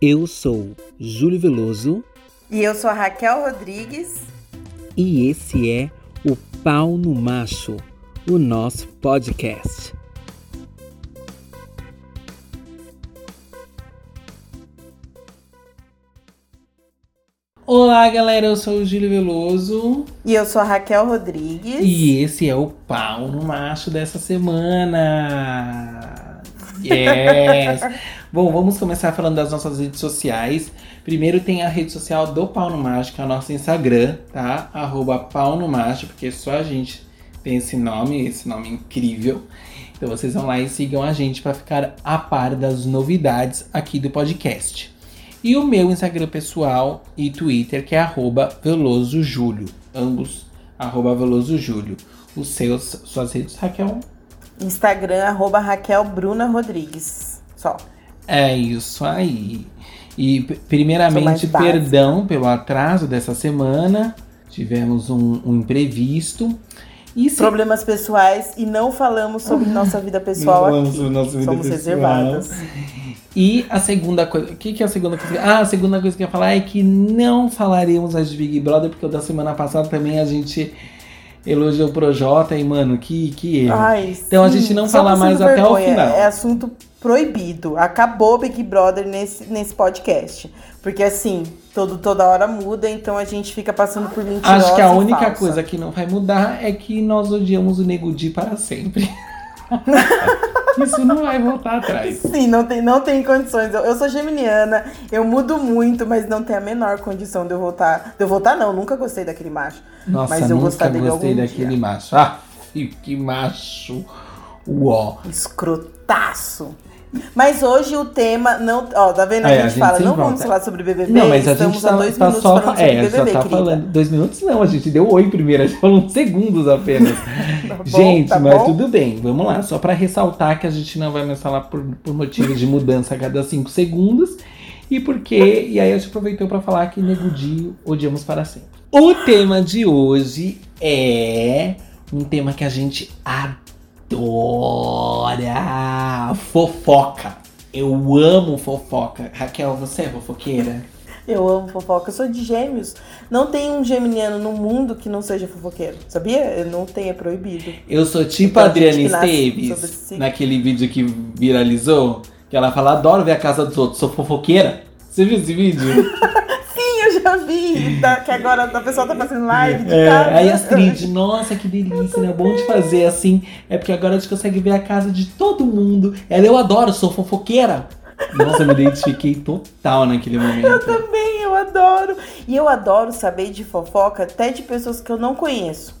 Eu sou Júlio Veloso. E eu sou a Raquel Rodrigues. E esse é o Pau no Macho, o nosso podcast. Olá, galera, eu sou o Júlio Veloso. E eu sou a Raquel Rodrigues. E esse é o Pau no Macho dessa semana. Yes! Bom, vamos começar falando das nossas redes sociais. Primeiro tem a rede social do Pau no Macho, que é o nosso Instagram, tá? Arroba Pau no Macho, porque só a gente tem esse nome, esse nome incrível. Então vocês vão lá e sigam a gente para ficar a par das novidades aqui do podcast. E o meu Instagram pessoal e Twitter, que é arroba velosojúlio. Ambos, arroba velosojúlio. Os seus, suas redes, Raquel? Instagram, arroba Raquel Bruna Rodrigues. Só. É isso aí. E primeiramente, perdão pelo atraso dessa semana. Tivemos um, um imprevisto. E se... Problemas pessoais e não falamos sobre nossa vida pessoal não aqui. Nossa vida Somos pessoal. reservadas. E a segunda coisa. O que, que é a segunda coisa? Ah, a segunda coisa que eu ia falar é que não falaremos as de Big Brother, porque o da semana passada também a gente elogiou o Projota e, mano, que, que erro. Ai, então sim. a gente não fala mais vergonha. até o final. É assunto proibido. Acabou Big Brother nesse, nesse podcast. Porque assim, todo, toda hora muda, então a gente fica passando por mentirosa Acho que a única falsa. coisa que não vai mudar é que nós odiamos o Nego Di para sempre. Isso não vai voltar atrás. Sim, não tem, não tem condições. Eu, eu, sou geminiana, eu mudo muito, mas não tem a menor condição de eu voltar. De eu voltar, não, nunca gostei daquele macho. Nossa, mas eu nunca gostar dele gostei daquele dia. macho. Ah, que macho. Uó. Escrotaço. Mas hoje o tema não. Ó, tá vendo? A, é, gente, a gente fala, não volta. vamos falar sobre BBB. Não, mas a Estamos gente tá, dois tá minutos só, falando é, BBB, já tá querida. falando. Dois minutos não, a gente deu oi primeiro, a gente falou uns segundos apenas. tá bom, gente, tá mas bom? tudo bem, vamos lá. Só pra ressaltar que a gente não vai mais falar por, por motivos de mudança a cada cinco segundos. E porque. E aí a gente aproveitou pra falar que Negudio odiamos para sempre. O tema de hoje é um tema que a gente adora adora fofoca. Eu amo fofoca. Raquel, você é fofoqueira? Eu amo fofoca. Eu sou de gêmeos. Não tem um geminiano no mundo que não seja fofoqueiro. Sabia? Não tem, é proibido. Eu sou tipo então, a Adriana Esteves, naquele vídeo que viralizou. Que ela fala, adoro ver a casa dos outros, sou fofoqueira. Você viu esse vídeo? vi, tá, que agora a pessoa tá fazendo live de é, casa. Aí Astrid, nossa, que delícia, né? Bom de fazer assim. É porque agora a gente consegue ver a casa de todo mundo. Ela, eu adoro, sou fofoqueira. Nossa, eu me identifiquei total naquele momento. Eu também, eu adoro. E eu adoro saber de fofoca até de pessoas que eu não conheço.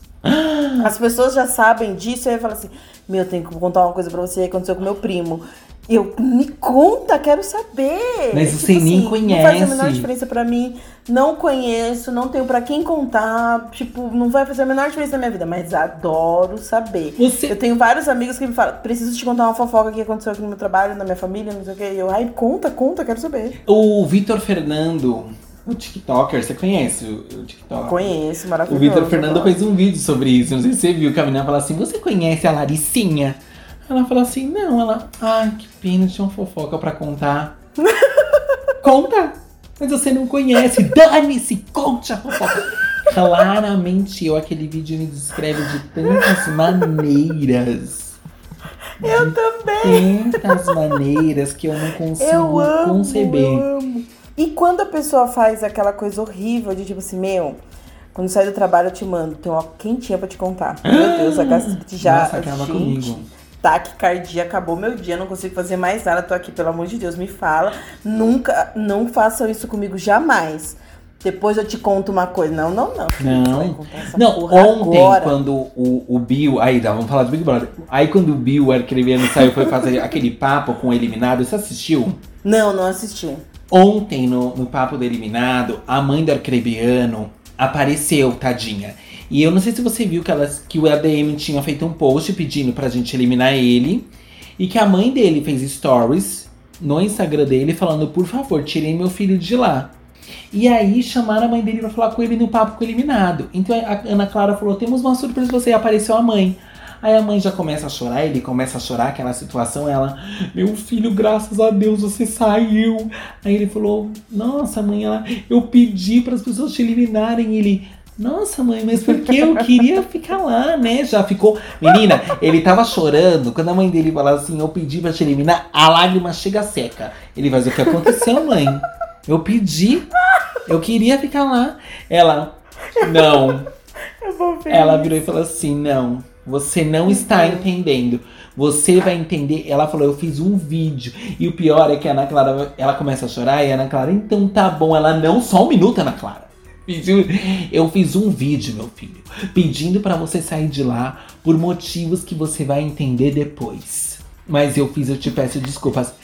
As pessoas já sabem disso, aí eu falo assim: Meu, eu tenho que contar uma coisa pra você, aconteceu com meu primo. Eu, me conta, quero saber. Mas tipo você assim, nem conhece. Não faz a menor diferença para mim. Não conheço, não tenho para quem contar. Tipo, não vai fazer a menor diferença na minha vida. Mas adoro saber. Você... Eu tenho vários amigos que me falam: preciso te contar uma fofoca que aconteceu aqui no meu trabalho, na minha família, não sei o quê. E eu, ai, conta, conta, quero saber. O Vitor Fernando. O TikToker, você conhece o, o TikTok? Conheço, maravilhoso. O Vitor Fernando fez um vídeo sobre isso. Não sei se você viu. Que a menina fala assim: Você conhece a Laricinha? Ela falou assim: não, ela. Ai, que pena, tinha uma fofoca pra contar. Conta! Mas você não conhece. Dane-se, conte a fofoca. Claramente eu, aquele vídeo me descreve de tantas maneiras. Eu também. Tantas maneiras que eu não consigo eu amo, conceber. Eu amo. E quando a pessoa faz aquela coisa horrível de tipo assim, meu, quando sai do trabalho eu te mando, tem uma quentinha pra te contar. Meu Deus, a gastrite já. Nossa, acaba gente, comigo taquicardia, acabou meu dia, não consigo fazer mais nada, tô aqui, pelo amor de Deus, me fala. Nunca, não façam isso comigo jamais. Depois eu te conto uma coisa. Não, não, não. Não. Não, ontem, agora. quando o, o Bill. Aí, tá, vamos falar do Big Brother. Aí, quando o Bill Arcrebiano saiu foi fazer aquele papo com o eliminado, você assistiu? Não, não assisti. Ontem, no, no papo do eliminado, a mãe do Arcrebiano apareceu, tadinha. E eu não sei se você viu que, elas, que o ADM tinha feito um post pedindo pra gente eliminar ele. E que a mãe dele fez stories no Instagram dele falando, por favor, tirem meu filho de lá. E aí chamaram a mãe dele pra falar com ele no papo com o eliminado. Então a Ana Clara falou: temos uma surpresa pra você. E apareceu a mãe. Aí a mãe já começa a chorar, ele começa a chorar aquela situação, ela, meu filho, graças a Deus você saiu. Aí ele falou, nossa mãe, ela, eu pedi para as pessoas te eliminarem. Ele, nossa, mãe, mas porque eu queria ficar lá, né? Já ficou. Menina, ele tava chorando. Quando a mãe dele fala assim, eu pedi pra te eliminar, a lágrima chega seca. Ele vai dizer o que aconteceu, mãe. Eu pedi. Eu queria ficar lá. Ela, não. Ela virou e falou assim: não, você não está entendendo. Você vai entender. Ela falou, eu fiz um vídeo. E o pior é que a Ana Clara, ela começa a chorar e a Ana Clara, então tá bom. Ela, não, só um minuto, Ana Clara. Eu fiz um vídeo, meu filho, pedindo para você sair de lá por motivos que você vai entender depois. Mas eu fiz, eu te peço desculpas.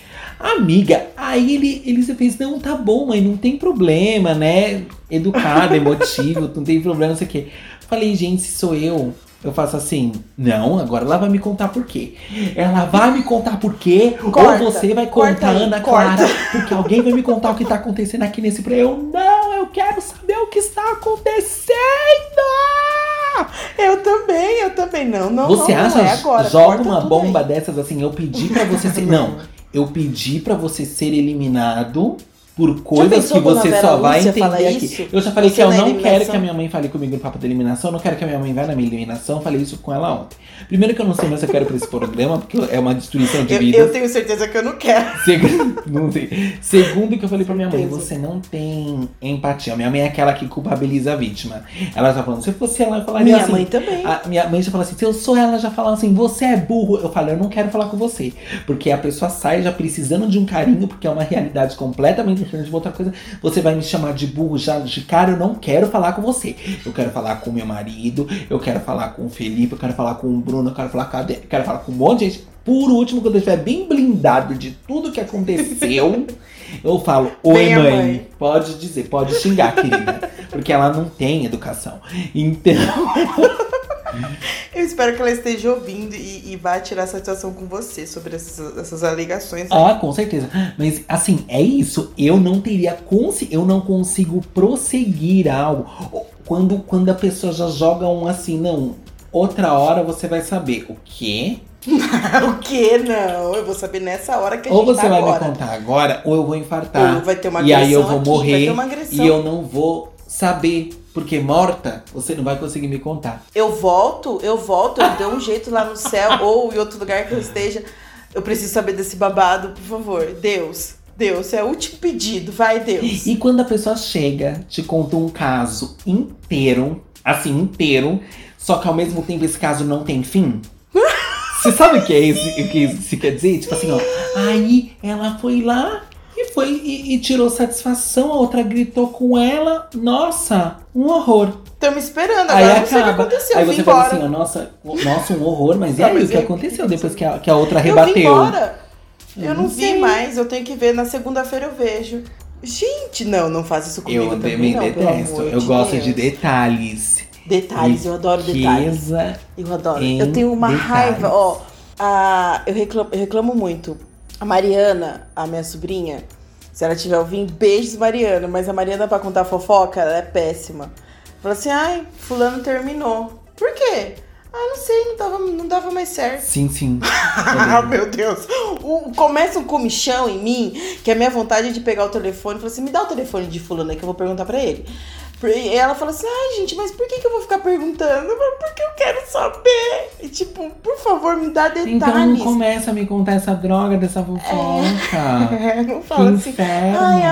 Amiga, aí ele, ele fez, não, tá bom, mãe, não tem problema, né? Educado, emotivo, não tem problema, não sei o quê. Falei, gente, se sou eu, eu faço assim, não, agora ela vai me contar por quê. Ela vai me contar por quê, corta, ou você vai contar, aí, Ana Clara, porque alguém vai me contar o que tá acontecendo aqui nesse programa. Eu, não, eu quero saber o que está acontecendo! Eu também, eu também. Não, não, você não, acha, não é agora. Joga uma bomba aí. dessas assim, eu pedi para você ser... Não, eu pedi para você ser eliminado por coisas que você só vai entender aqui. Isso? Eu já falei você que eu não eliminação? quero que a minha mãe fale comigo no papo da eliminação, eu não quero que a minha mãe vá na minha eliminação, eu falei isso com ela ontem. Primeiro que eu não sei mais se eu quero pra esse programa, porque é uma destruição de vida. Eu, tenho certeza que eu não quero. Segundo, não sei. Segundo que eu falei pra minha mãe, você não tem empatia. Minha mãe é aquela que culpabiliza a vítima. Ela já falando, se fosse ela, eu falaria minha assim. Minha mãe também. A, minha mãe já fala assim, se eu sou ela, já fala assim, você é burro. Eu falo, eu não quero falar com você. Porque a pessoa sai já precisando de um carinho, porque é uma realidade completamente outra coisa você vai me chamar de burro já de cara, eu não quero falar com você. Eu quero falar com meu marido, eu quero falar com o Felipe, eu quero falar com o Bruno, eu quero falar com a eu quero falar com um monte de gente. Por último, quando eu estiver bem blindado de tudo que aconteceu, eu falo, oi mãe. mãe. Pode dizer, pode xingar, querida. Porque ela não tem educação. Então. Eu espero que ela esteja ouvindo e, e vá tirar satisfação com você sobre essas, essas alegações. Ah, com certeza. Mas assim, é isso. Eu não teria eu não consigo prosseguir algo. Quando, quando a pessoa já joga um assim, não. Outra hora você vai saber o quê? o que não? Eu vou saber nessa hora que a ou gente Ou você tá vai agora. me contar agora, ou eu vou infartar. Ou vai ter uma agressão E aí eu vou aqui, morrer. E eu não vou saber porque morta, você não vai conseguir me contar. Eu volto, eu volto, eu dou um jeito lá no céu ou em outro lugar que eu esteja. Eu preciso saber desse babado, por favor. Deus, Deus, é o último pedido, vai Deus. E quando a pessoa chega, te conta um caso inteiro, assim, inteiro, só que ao mesmo tempo esse caso não tem fim? Você sabe o que é isso, o que isso quer dizer? Tipo assim, ó. Aí ela foi lá e foi e, e, tirou satisfação, a outra gritou com ela. Nossa, um horror. me esperando, agora aí não sei o que aconteceu. Aí você fala assim, ó, nossa, nossa, um horror, mas e aí o que aconteceu depois que a, que a outra rebateu? Eu, embora. eu, eu não, não vi mais, eu tenho que ver, na segunda-feira eu vejo. Gente, não, não faz isso comigo eu também, não, detesto. Eu de gosto Deus. de detalhes. Detalhes, eu adoro detalhes. Eu adoro. Eu tenho uma detalhes. raiva, ó. A, eu, reclamo, eu reclamo muito a Mariana, a minha sobrinha, se ela estiver ouvindo, beijos, Mariana. Mas a Mariana, pra contar fofoca, ela é péssima. Fala assim, ai, fulano terminou. Por quê? Ah, não sei, não dava, não dava mais certo. Sim, sim. ah, meu Deus. O, começa um comichão em mim, que é a minha vontade de pegar o telefone e falar assim, me dá o telefone de fulano aí que eu vou perguntar pra ele. E ela fala assim, ai gente, mas por que, que eu vou ficar perguntando? Porque eu quero saber. E tipo, por favor, me dá detalhes. Então não começa a me contar essa droga dessa fofoca. É, não fala que assim. Inferno. Ai,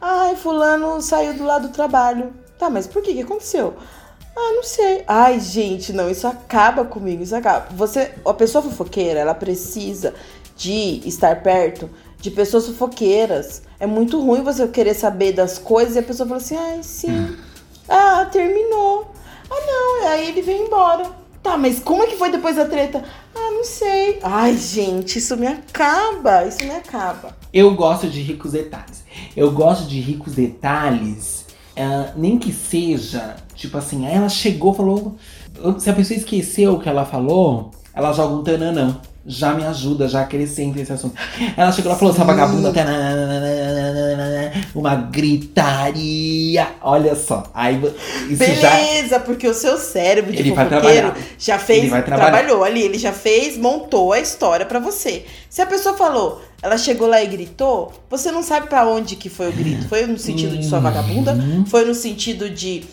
ai, fulano saiu do lado do trabalho. Tá, mas por que? que aconteceu? Ah, não sei. Ai, gente, não, isso acaba comigo, isso acaba. Você, a pessoa fofoqueira, ela precisa de estar perto de pessoas fofoqueiras. É muito ruim você querer saber das coisas e a pessoa fala assim: ai, sim. Ah, terminou. Ah, não. Aí ele vem embora. Tá, mas como é que foi depois da treta? Ah, não sei. Ai, gente, isso me acaba. Isso me acaba. Eu gosto de ricos detalhes. Eu gosto de ricos detalhes, uh, nem que seja, tipo assim, ela chegou, falou. Se a pessoa esqueceu o que ela falou, ela joga um tananã já me ajuda, já acrescenta esse assunto. Ela chegou lá e falou, essa vagabunda uma gritaria. Olha só. Aí, isso Beleza, já... porque o seu cérebro de ele fofoqueiro já fez, trabalhou ali, ele já fez, montou a história para você. Se a pessoa falou, ela chegou lá e gritou, você não sabe para onde que foi o grito. Foi no sentido de sua vagabunda? Uhum. Foi no sentido de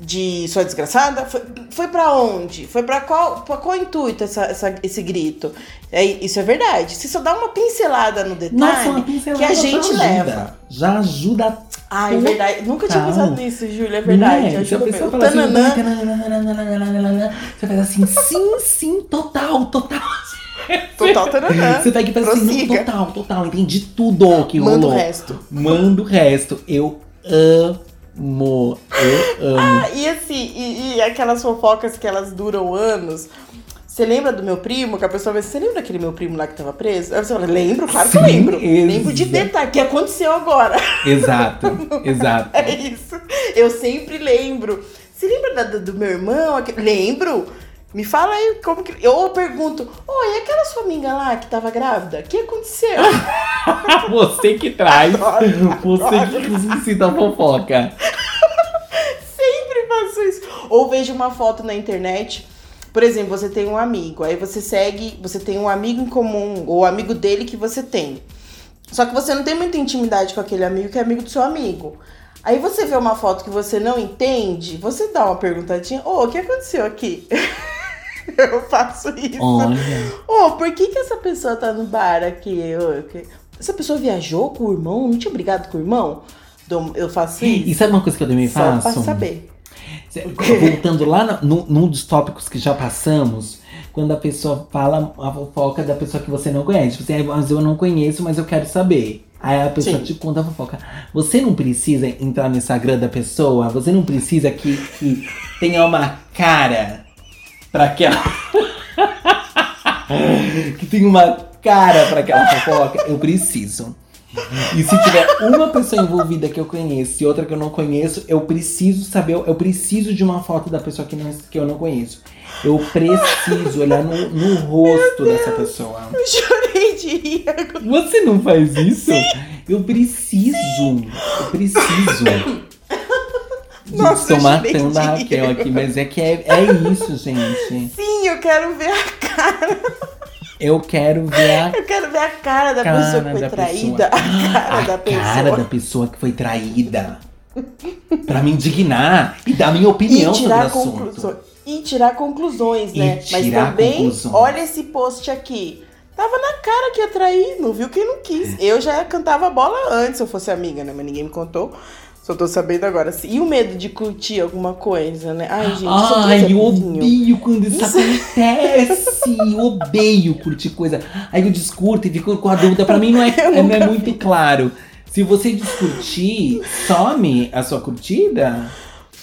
de sua desgraçada? Foi, foi para onde? Foi para qual, pra qual intuito essa, essa, esse grito? É, isso é verdade. Se só dá uma pincelada no detalhe, Nossa, uma pincelada que a gente já leva. Já ajuda. Ah, é verdade. Nunca tinha pensado nisso, Júlia, é verdade. É? Se a pessoa fala assim, você faz assim, sim, sim, total, total. Total taranã. Você pega e faz assim, total, total, entendi tudo que rolou. Manda o resto. Manda o resto. Eu amo Mo, eu amo. Ah, e assim, e, e, aquelas fofocas que elas duram anos. Você lembra do meu primo? Que a pessoa vai você lembra daquele meu primo lá que tava preso? Aí você fala, lembro, claro que eu lembro. Lembro de detalhe, que aconteceu agora. Exato, exato. é isso. Eu sempre lembro. Você lembra da, do meu irmão? Lembro. Me fala aí como que. Eu pergunto, oi, e aquela sua amiga lá que tava grávida? O que aconteceu? você que traz. Adoro, você adoro. que suscita fofoca. Sempre faço isso. Ou vejo uma foto na internet. Por exemplo, você tem um amigo, aí você segue, você tem um amigo em comum, ou amigo dele que você tem. Só que você não tem muita intimidade com aquele amigo que é amigo do seu amigo. Aí você vê uma foto que você não entende, você dá uma perguntadinha, ô, oh, o que aconteceu aqui? eu faço isso. Olha. Oh, por que, que essa pessoa tá no bar aqui? Essa pessoa viajou com o irmão? Não tinha brigado com o irmão? Eu faço isso. E sabe uma coisa que eu também faço? Só pra saber. Voltando lá no, num dos tópicos que já passamos, quando a pessoa fala a fofoca da pessoa que você não conhece. Você, tipo assim, mas eu não conheço, mas eu quero saber. Aí a pessoa Sim. te conta a fofoca. Você não precisa entrar no Instagram da pessoa, você não precisa que, que tenha uma cara para aquela. que tem uma cara para aquela fofoca, eu preciso. E se tiver uma pessoa envolvida que eu conheço e outra que eu não conheço, eu preciso saber, eu preciso de uma foto da pessoa que, não, que eu não conheço. Eu preciso olhar no, no rosto dessa pessoa. Eu chorei de rir agora. Você não faz isso? Sim. Eu preciso. Sim. Eu preciso. Nossa, Estou matando a Raquel aqui, mas é que é, é isso, gente. Sim, eu quero ver a cara. Eu quero ver a Eu quero ver a cara da cara pessoa que foi traída. Pessoa. A cara a da pessoa. Cara da pessoa que foi traída. pra me indignar e dar minha opinião sobre o assunto. E tirar conclusões, né? Mas também, conclusões. olha esse post aqui. Tava na cara que ia trair, não viu quem não quis. Eu já cantava bola antes se eu fosse amiga, né? Mas ninguém me contou. Só tô sabendo agora. E o medo de curtir alguma coisa, né? Ai, gente, Ai, eu odeio quando isso acontece. eu odeio curtir coisa. Aí eu descurto e fico com a dúvida. Pra mim não é, não é muito claro. Se você descurtir, some a sua curtida?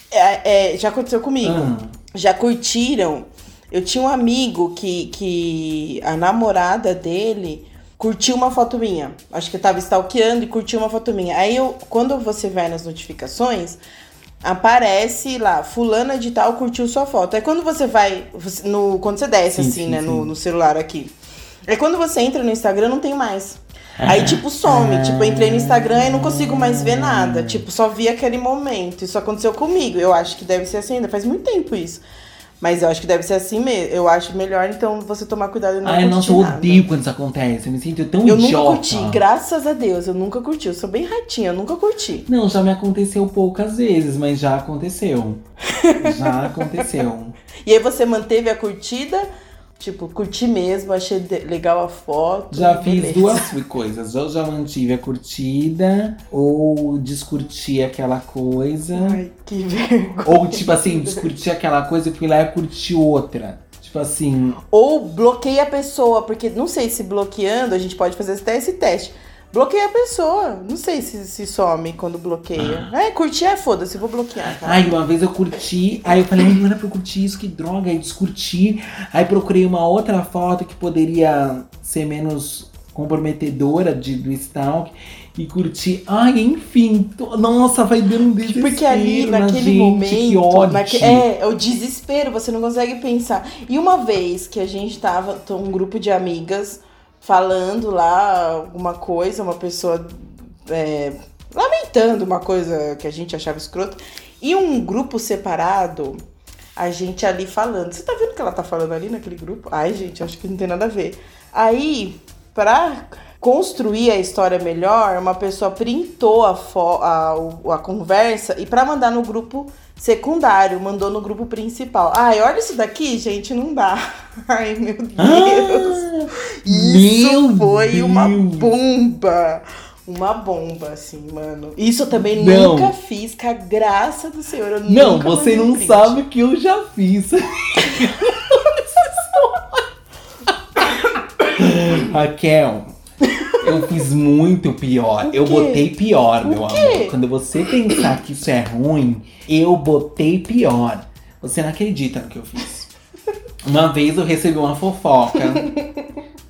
É, é, já aconteceu comigo. Ah. Já curtiram. Eu tinha um amigo que, que a namorada dele curtiu uma foto minha. Acho que eu tava stalkeando e curtiu uma foto minha. Aí eu, quando você vai nas notificações, aparece lá, fulana de tal curtiu sua foto. Aí quando você vai, no, quando você desce sim, assim, sim, né, sim. No, no celular aqui. Aí quando você entra no Instagram, não tem mais. Aí, tipo, some. Tipo, eu entrei no Instagram e não consigo mais ver nada. Tipo, só vi aquele momento. Isso aconteceu comigo. Eu acho que deve ser assim ainda. Faz muito tempo isso. Mas eu acho que deve ser assim mesmo. Eu acho melhor, então, você tomar cuidado e não Ai, nossa, eu odeio quando isso acontece. Eu me sinto tão eu idiota. Eu nunca curti, graças a Deus, eu nunca curti. Eu sou bem ratinha, eu nunca curti. Não, já me aconteceu poucas vezes, mas já aconteceu. já aconteceu. E aí você manteve a curtida Tipo, curti mesmo, achei legal a foto. Já fiz beleza. duas coisas. Ou já mantive a curtida, ou descurti aquela coisa. Ai, que vergonha. Ou, tipo assim, descurti aquela coisa e fui lá e curti outra. Tipo assim. Ou bloqueei a pessoa, porque não sei se bloqueando a gente pode fazer até esse teste. Bloqueia a pessoa. Não sei se, se some quando bloqueia. Ah. É, curtir é foda-se, vou bloquear. Cara. Ai, uma vez eu curti, aí eu falei, não era pra eu curtir isso, que droga, aí descurti. Aí procurei uma outra foto que poderia ser menos comprometedora de, do stalk e curti. Ai, enfim, tô, nossa, vai dando um desespero. Porque ali, naquele gente, momento, naque, é, é o desespero, você não consegue pensar. E uma vez que a gente tava, um grupo de amigas falando lá alguma coisa, uma pessoa é, comentando uma coisa que a gente achava escrota. E um grupo separado, a gente ali falando. Você tá vendo o que ela tá falando ali naquele grupo? Ai, gente, acho que não tem nada a ver. Aí, pra construir a história melhor, uma pessoa printou a, a, a conversa e para mandar no grupo secundário, mandou no grupo principal. Ai, olha isso daqui, gente, não dá. Ai, meu Deus. Ah, isso meu foi Deus. uma bomba. Uma bomba, assim, mano. Isso eu também não. nunca fiz, com a graça do Senhor. Eu não, você não print. sabe o que eu já fiz. Raquel, eu fiz muito pior. Eu botei pior, meu amor. Quando você pensar que isso é ruim, eu botei pior. Você não acredita no que eu fiz. Uma vez eu recebi uma fofoca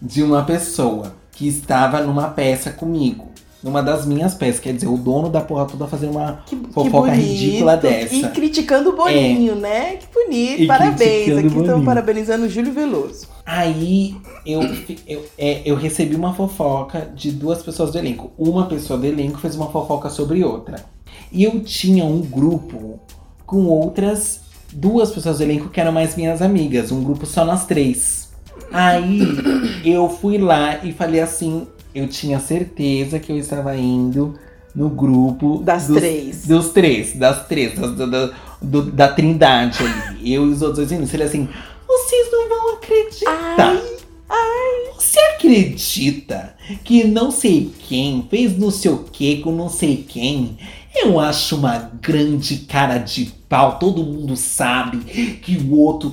de uma pessoa que estava numa peça comigo numa das minhas peças. Quer dizer, o dono da porra toda fazendo uma que, fofoca que ridícula dessa. E criticando o Boninho, é. né? Que bonito. E Parabéns. Aqui estamos parabenizando o Júlio Veloso. Aí eu, eu, é, eu recebi uma fofoca de duas pessoas do elenco. Uma pessoa do elenco fez uma fofoca sobre outra. E eu tinha um grupo com outras duas pessoas do elenco que eram mais minhas amigas. Um grupo só nós três. Aí eu fui lá e falei assim: eu tinha certeza que eu estava indo no grupo das dos, três. Dos três, das três, das, da, do, da trindade ali. eu e os outros dois meninos. Ele assim, vocês não vão acreditar. Ai, ai. Você acredita que não sei quem fez não sei o que com não sei quem? Eu acho uma grande cara de pau. Todo mundo sabe que o outro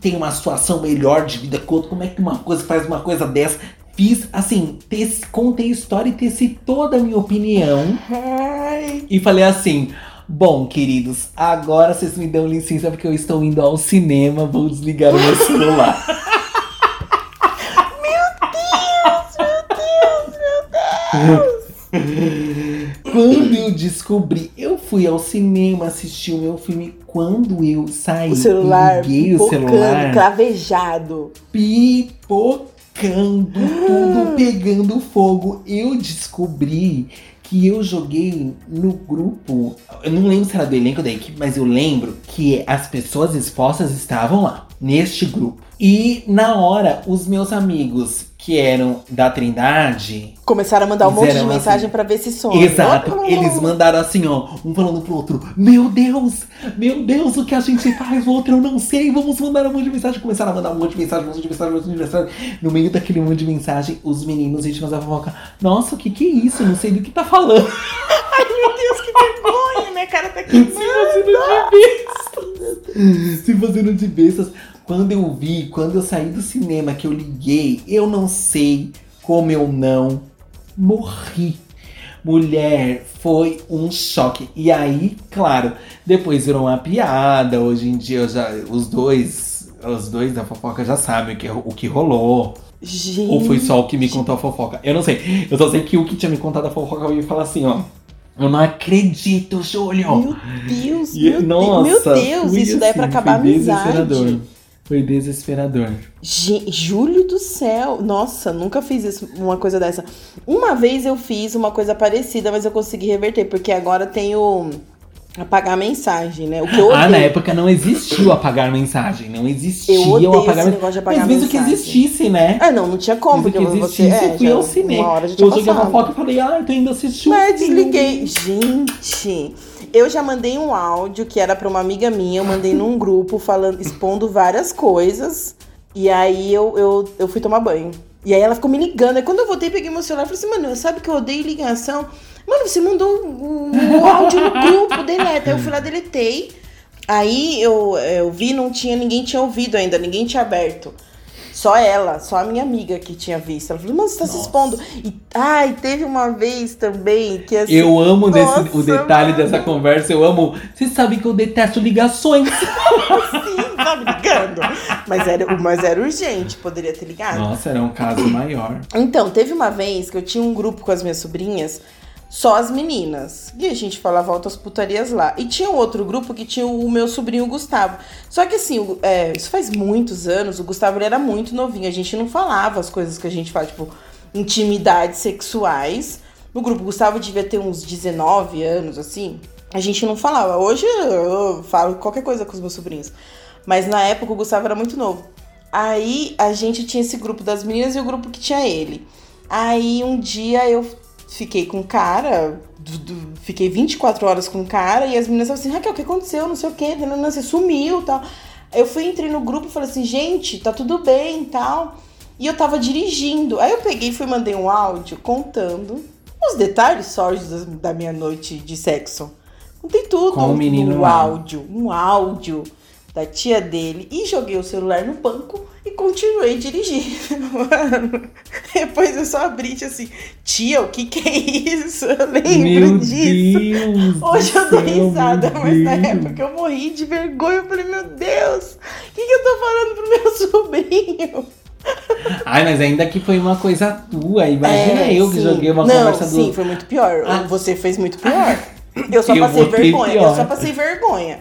tem uma situação melhor de vida que o outro. Como é que uma coisa faz uma coisa dessa? Fiz, assim, teci, contei história e teci toda a minha opinião. Ai. E falei assim: Bom, queridos, agora vocês me dão licença porque eu estou indo ao cinema, vou desligar o meu celular. meu Deus, meu Deus, meu Deus! Quando eu descobri, eu fui ao cinema assistir o meu filme. Quando eu saí, o celular, liguei o celular, cravejado, pipocando picando, tudo pegando fogo. Eu descobri que eu joguei no grupo. Eu não lembro se era do elenco da equipe, mas eu lembro que as pessoas expostas estavam lá, neste grupo. E na hora, os meus amigos que eram da Trindade. Começaram a mandar um monte de mensagem assim, para ver se some. Exato. Oh, Eles mandaram assim, ó, um falando pro outro: Meu Deus, meu Deus, o que a gente faz? O outro eu não sei. Vamos mandar um monte de mensagem. Começaram a mandar um monte de mensagem, um monte de mensagem, um monte de mensagem. No meio daquele monte de mensagem, os meninos, a gente fazia fofoca. Nossa, o que que é isso? Não sei do que tá falando. Ai, meu Deus, que vergonha, né? Cara, tá aqui. Se fazendo de bestas. Se fazendo de bestas. Quando eu vi, quando eu saí do cinema, que eu liguei, eu não sei como eu não morri. Mulher, foi um choque. E aí, claro, depois virou uma piada. Hoje em dia, já, os dois, os dois da fofoca já sabem o que, o que rolou. Gente. Ou foi só o que me contou a fofoca? Eu não sei. Eu só sei que o que tinha me contado a fofoca ia falar assim, ó. Eu não acredito, Júlio! Meu Deus, e, meu, nossa, meu Deus, isso assim, daí é pra assim, acabar a amizade. Foi desesperador. Júlio do céu! Nossa, nunca fiz isso, uma coisa dessa. Uma vez eu fiz uma coisa parecida, mas eu consegui reverter, porque agora tem o apagar mensagem, né? O que eu ah, na época não existiu apagar mensagem. Não existia eu odeio o apagar esse negócio de apagar Mas mesmo que existisse, né? Ah, não, não tinha como, porque você. É, fui ao cinema. Eu joguei uma foto e falei, ah, tô indo assistir Mas desliguei. Gente. Eu já mandei um áudio que era para uma amiga minha, eu mandei num grupo falando, expondo várias coisas. E aí eu, eu, eu fui tomar banho. E aí ela ficou me ligando. Aí quando eu voltei, peguei meu celular e falei assim, mano, sabe que eu odeio ligação? Mano, você mandou o, áudio no grupo, deleta. Aí eu fui lá, deletei. Aí eu, eu vi, não tinha, ninguém tinha ouvido ainda, ninguém tinha aberto. Só ela, só a minha amiga que tinha visto. Ela falou, mas você tá Nossa. se expondo. E, ai, teve uma vez também que assim. Eu amo desse, o detalhe mano. dessa conversa, eu amo. Você sabe que eu detesto ligações. Sim, tá ligando. Mas era, mas era urgente, poderia ter ligado. Nossa, era um caso maior. Então, teve uma vez que eu tinha um grupo com as minhas sobrinhas só as meninas. E a gente falava altas putarias lá. E tinha um outro grupo que tinha o meu sobrinho Gustavo. Só que assim, é, isso faz muitos anos, o Gustavo ele era muito novinho. A gente não falava as coisas que a gente fala, tipo, intimidades sexuais. no grupo. O Gustavo devia ter uns 19 anos, assim. A gente não falava. Hoje eu falo qualquer coisa com os meus sobrinhos. Mas na época o Gustavo era muito novo. Aí a gente tinha esse grupo das meninas e o grupo que tinha ele. Aí um dia eu fiquei com o cara, do, do, fiquei 24 horas com o cara, e as meninas falaram assim, Raquel, o que aconteceu? Não sei o quê, não, você sumiu tal. Eu fui, entrei no grupo e falei assim, gente, tá tudo bem tal. E eu tava dirigindo. Aí eu peguei e fui mandei um áudio contando os detalhes sórdidos da minha noite de sexo. Contei tudo Com o menino no áudio. Um áudio da tia dele. E joguei o celular no banco continuei dirigindo. Mano, depois eu só abri assim, tia, o que que é isso? Eu lembro Meu disso. Deus Hoje eu dou risada, mas na Deus. época eu morri de vergonha. Eu falei, meu Deus, o que, que eu tô falando pro meu sobrinho? Ai, mas ainda que foi uma coisa tua. Imagina É, eu que sim. joguei uma Não, conversa do. sim, foi muito pior. Ah. Você fez muito pior. Eu só Eu passei vergonha. Eu só passei vergonha.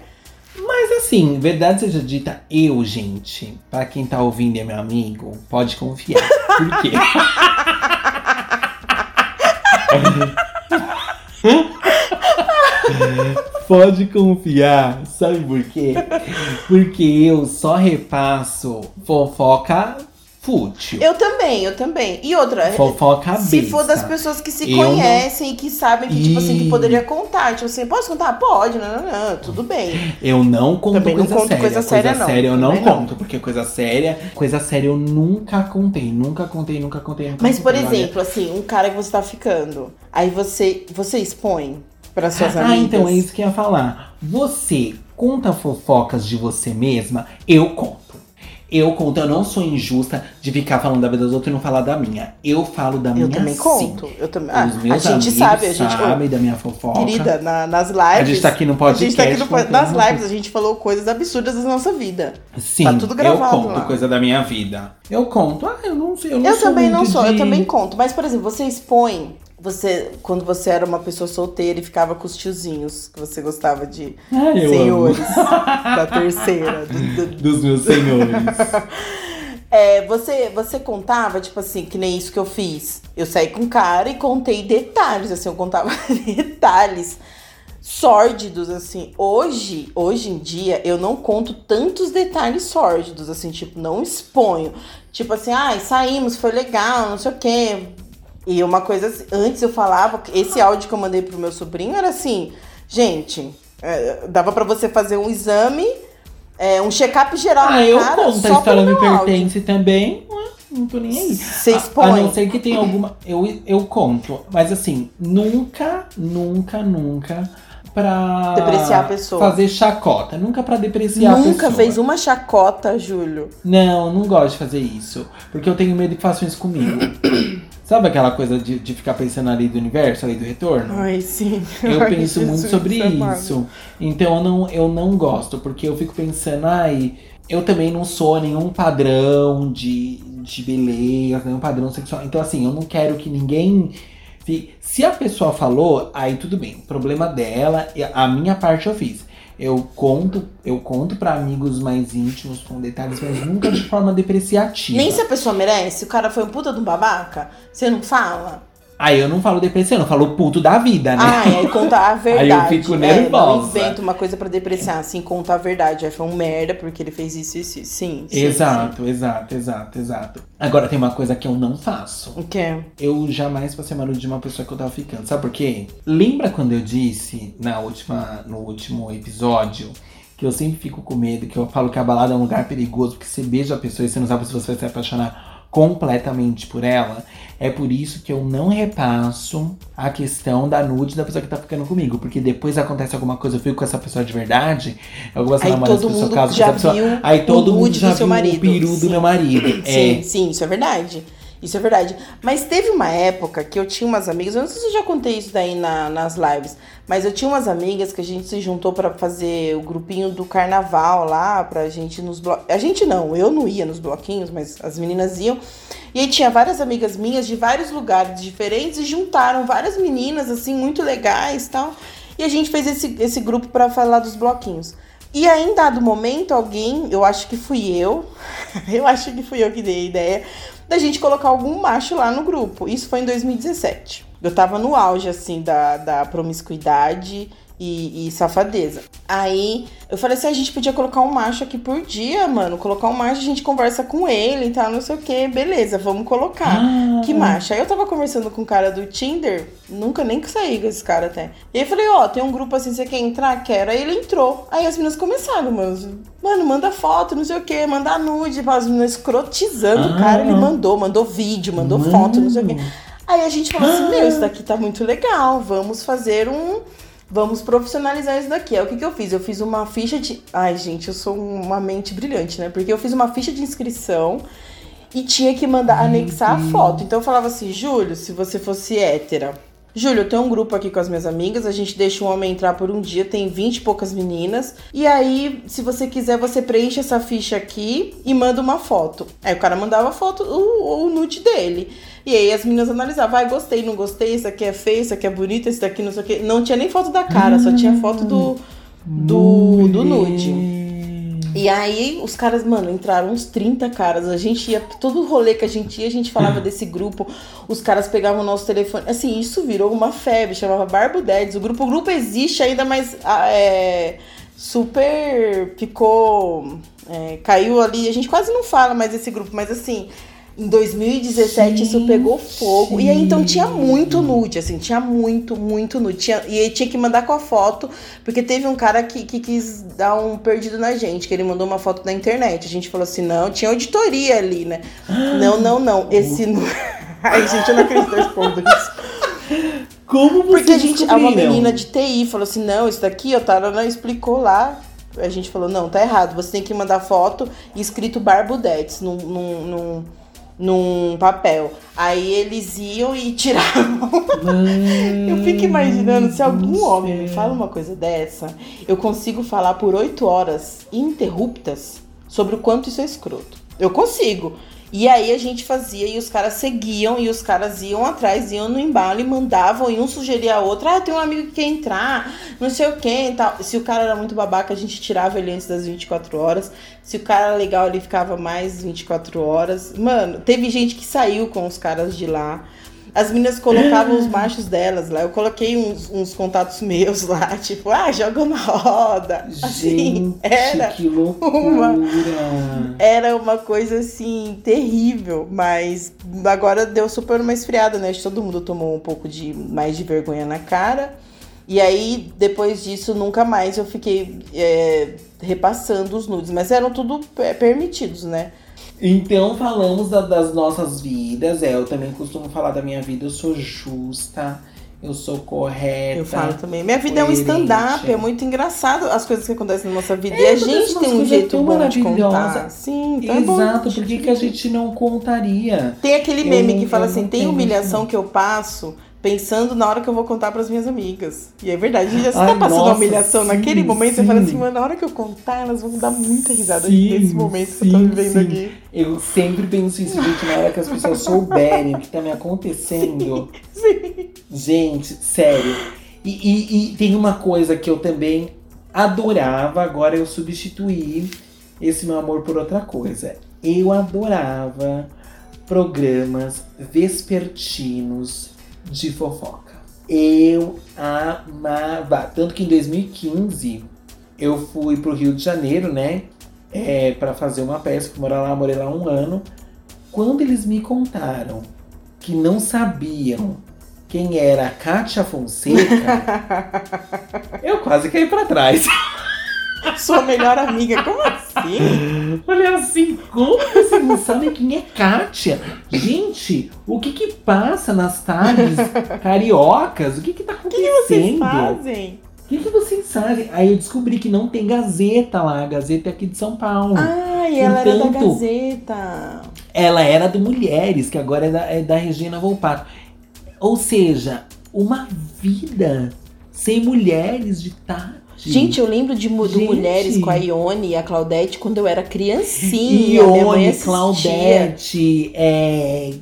Mas assim, verdade seja dita, eu, gente, pra quem tá ouvindo e é meu amigo, pode confiar. Por quê? pode confiar. Sabe por quê? Porque eu só repasso fofoca fútil. Eu também, eu também. E outra, Fofoca besta. se for das pessoas que se Eu não- conhecem e que sabem que, tipo assim, que poderia contar. Tipo assim, posso contar? Pode, não, não, não, tudo bem. Eu não conto Também não coisa conto séria. coisa séria, não. eu não Também não. conto, porque coisa séria, coisa séria eu nunca contei, nunca contei, nunca contei. Nunca Mas, por contei, olha. exemplo, assim, um cara que você tá ficando, aí você, você expõe para suas Ah, amigas. então é isso que eu ia falar. Você conta fofocas de você mesma? Eu conto. Eu conto, eu não sou injusta de ficar falando da vida dos outros e não falar da minha. Eu falo da minha Eu também sim. conto. Eu também. Ah, Os a meus gente amigos sabe, a gente. sabem da minha fofoca. Querida, na- nas lives. A gente tá aqui no A gente tá aqui podcast no, nas lives, a gente falou coisas absurdas da nossa vida. Sim, Tá tudo gravado eu conto lá. coisa da minha vida. Eu conto. Ah, eu não sei, eu não Eu sou também não sou, eu de- também conto. Mas, por exemplo, você expõe. Você, quando você era uma pessoa solteira e ficava com os tiozinhos, que você gostava de Ah, senhores da terceira. do- do- Dos meus senhores. É, você, você contava, tipo assim, que nem isso que eu fiz. Eu saí com um cara e contei detalhes, assim, eu contava detalhes sórdidos, assim. Hoje, hoje em dia, eu não conto tantos detalhes sórdidos, assim, tipo, não exponho. Tipo assim, ai, saímos, foi legal, não sei o quê. E uma coisa assim, antes eu falava, esse áudio que eu mandei pro meu sobrinho era assim, gente, é, dava pra você fazer um exame, é, um check-up geral Ah, eu cara, conto, a história me meu áudio. pertence também. Ué, Não tô nem aí. Você A- expõe. A, não ser que tenha alguma. Eu, eu conto. Mas assim, nunca, nunca, nunca pra. Depreciar a pessoa. Fazer chacota. Nunca pra depreciar a pessoa. Nunca fez uma chacota, Júlio. Não, não gosto de fazer isso. Porque eu tenho medo que façam isso comigo. Sabe aquela coisa de, de ficar pensando ali do universo, ali do retorno? Ai, sim. Eu Ai, penso muito Jesus sobre amado. isso. Então eu não, eu não gosto, porque eu fico pensando, ai, eu também não sou nenhum padrão de, de beleza, nenhum padrão sexual. Então, assim, eu não quero que ninguém. Se a pessoa falou, aí tudo bem. Problema dela, a minha parte eu fiz. Eu conto, eu conto para amigos mais íntimos com detalhes, mas nunca de forma depreciativa. Nem se a pessoa merece, o cara foi um puta de um babaca, você não fala? Aí eu não falo depreciando, eu falo puto da vida, né? Ai, aí conta a verdade. Aí eu fico É, não nervosa. inventa uma coisa pra depreciar, assim, conta a verdade. Aí foi um merda porque ele fez isso, isso, isso. Sim, sim, Exato, exato, exato, exato. Agora tem uma coisa que eu não faço. sim. O quê? Eu jamais passei mão de uma pessoa que eu tava ficando. Sabe por quê? Lembra quando eu disse na última, no último episódio que eu sempre fico com medo, que eu falo que a balada é um lugar perigoso, porque você beija a pessoa e você não sabe se você vai se apaixonar completamente por ela. É por isso que eu não repasso a questão da nude da pessoa que tá ficando comigo. Porque depois acontece alguma coisa, eu fico com essa pessoa de verdade, eu começo a Aí todo pessoa, mundo caso já essa pessoa. viu Aí todo o mundo já do seu viu marido. o peru do Sim. meu marido. Sim, É. sim, isso é verdade. Isso é verdade. Mas teve uma época que eu tinha umas amigas, eu não sei se eu já contei isso daí na- nas lives, mas eu tinha umas amigas que a gente se juntou pra fazer o grupinho do carnaval lá, pra gente nos blocos. A gente não, eu não ia nos bloquinhos, mas as meninas iam. E aí tinha várias amigas minhas de vários lugares diferentes e juntaram várias meninas, assim, muito legais e tal. E a gente fez esse, esse grupo pra falar dos bloquinhos. E aí, em dado momento, alguém, eu acho que fui eu, eu acho que fui eu que dei a ideia, da gente colocar algum macho lá no grupo. Isso foi em 2017. Eu tava no auge, assim, da, da promiscuidade e, e, safadeza. Aí eu falei assim: a gente podia colocar um macho aqui por dia, mano. Colocar um macho, a gente conversa com ele e tal, não sei o que. Beleza, vamos colocar. Ah. Que macho? Aí eu tava conversando com o um cara do Tinder, nunca nem saí com esse cara até. E aí eu falei: ó, oh, tem um grupo assim, você quer entrar? Quero. Aí ele entrou. Aí as meninas começaram, mano. Mano, manda foto, não sei o que, manda nude. As meninas escrotizando ah. o cara. Ele mandou, mandou vídeo, mandou mano. foto, não sei o que. Aí a gente falou assim: meu, isso daqui tá muito legal, vamos fazer um Vamos profissionalizar isso daqui. É o que, que eu fiz? Eu fiz uma ficha de. Ai, gente, eu sou uma mente brilhante, né? Porque eu fiz uma ficha de inscrição e tinha que mandar anexar a foto. Então eu falava assim, Júlio, se você fosse hétera. Júlio, eu tenho um grupo aqui com as minhas amigas, a gente deixa um homem entrar por um dia, tem 20 e poucas meninas. E aí, se você quiser, você preenche essa ficha aqui e manda uma foto. Aí o cara mandava a foto, o, o nude dele. E aí as meninas analisavam, vai, ah, gostei, não gostei, isso aqui é feio, isso aqui é bonito, isso daqui não sei o quê. Não tinha nem foto da cara, só tinha foto do, do, do nude. E aí, os caras, mano, entraram uns 30 caras. A gente ia, todo rolê que a gente ia, a gente falava desse grupo. Os caras pegavam o nosso telefone. Assim, isso virou uma febre, chamava Barbo Dads. O grupo, o grupo existe ainda, mas ah, é, super ficou. É, caiu ali. A gente quase não fala mais desse grupo, mas assim, em 2017 Gente. isso pegou fogo. E aí então tinha muito nude, assim, tinha muito, muito nude. Tinha, e aí tinha que mandar com a foto, porque teve um cara que, que quis dar um perdido na gente, que ele mandou uma foto na internet. A gente falou assim: não, tinha auditoria ali, né? não, não, não. Esse. Ai, gente, eu não acredito respondo isso. Como você Porque a gente, uma menina de TI falou assim: não, isso daqui, ó, Tarana explicou lá. A gente falou: não, tá errado, você tem que mandar foto escrito Barbudetes num, num, num num papel. Aí eles iam e tiravam. eu fico imaginando se algum homem me fala uma coisa dessa, eu consigo falar por oito horas ininterruptas sobre o quanto isso é escroto. Eu consigo. E aí a gente fazia e os caras seguiam e os caras iam atrás, iam no embalo e mandavam e um sugeria a outro, ah, tem um amigo que quer entrar, não sei o que e tal. Se o cara era muito babaca, a gente tirava ele antes das 24 horas. Se o cara era legal, ele ficava mais 24 horas. Mano, teve gente que saiu com os caras de lá. As meninas colocavam os machos delas lá. Eu coloquei uns, uns contatos meus lá, tipo, ah, joga na roda. Assim, Gente, era que loucura. Uma, era uma coisa assim, terrível. Mas agora deu super uma esfriada, né? Todo mundo tomou um pouco de mais de vergonha na cara. E aí, depois disso, nunca mais eu fiquei é, repassando os nudes. Mas eram tudo permitidos, né? Então falamos da, das nossas vidas. É, eu também costumo falar da minha vida. Eu sou justa, eu sou correta. Eu falo também. Minha vida coerente. é um stand-up, é muito engraçado as coisas que acontecem na nossa vida. É, e a gente tem um jeito bom de contar. Sim, tá Exato, por que, que a gente não contaria? Tem aquele meme eu, que fala assim: tem humilhação que eu passo pensando na hora que eu vou contar para as minhas amigas. E é verdade, a gente já está passando nossa, humilhação sim, naquele momento, sim. você fala assim, mano, na hora que eu contar, elas vão dar muita risada sim, nesse momento sim, que eu tô vivendo sim. aqui. Eu sempre penso isso, gente, na hora que as pessoas souberem o que tá me acontecendo. Sim. Gente, sério. E, e, e tem uma coisa que eu também adorava, agora eu substituí esse meu amor por outra coisa. Eu adorava programas vespertinos de fofoca. Eu amava. Tanto que em 2015 eu fui pro Rio de Janeiro, né? É, para fazer uma peça, fui morar lá, morei lá um ano. Quando eles me contaram que não sabiam quem era a Kátia Fonseca, eu quase caí para trás. Sua melhor amiga, como assim? Olha assim, como vocês não sabem quem é Kátia? Gente, o que que passa nas tardes cariocas? O que que tá acontecendo? O que, que vocês fazem? O que, que vocês fazem? Aí eu descobri que não tem Gazeta lá. A Gazeta é aqui de São Paulo. Ah, e ela era da Gazeta. Ela era do Mulheres, que agora é da, é da Regina Volpato. Ou seja, uma vida sem mulheres de tarde Gente, eu lembro de, de mulheres com a Ione e a Claudete quando eu era criancinha. Ione, Claudete, é,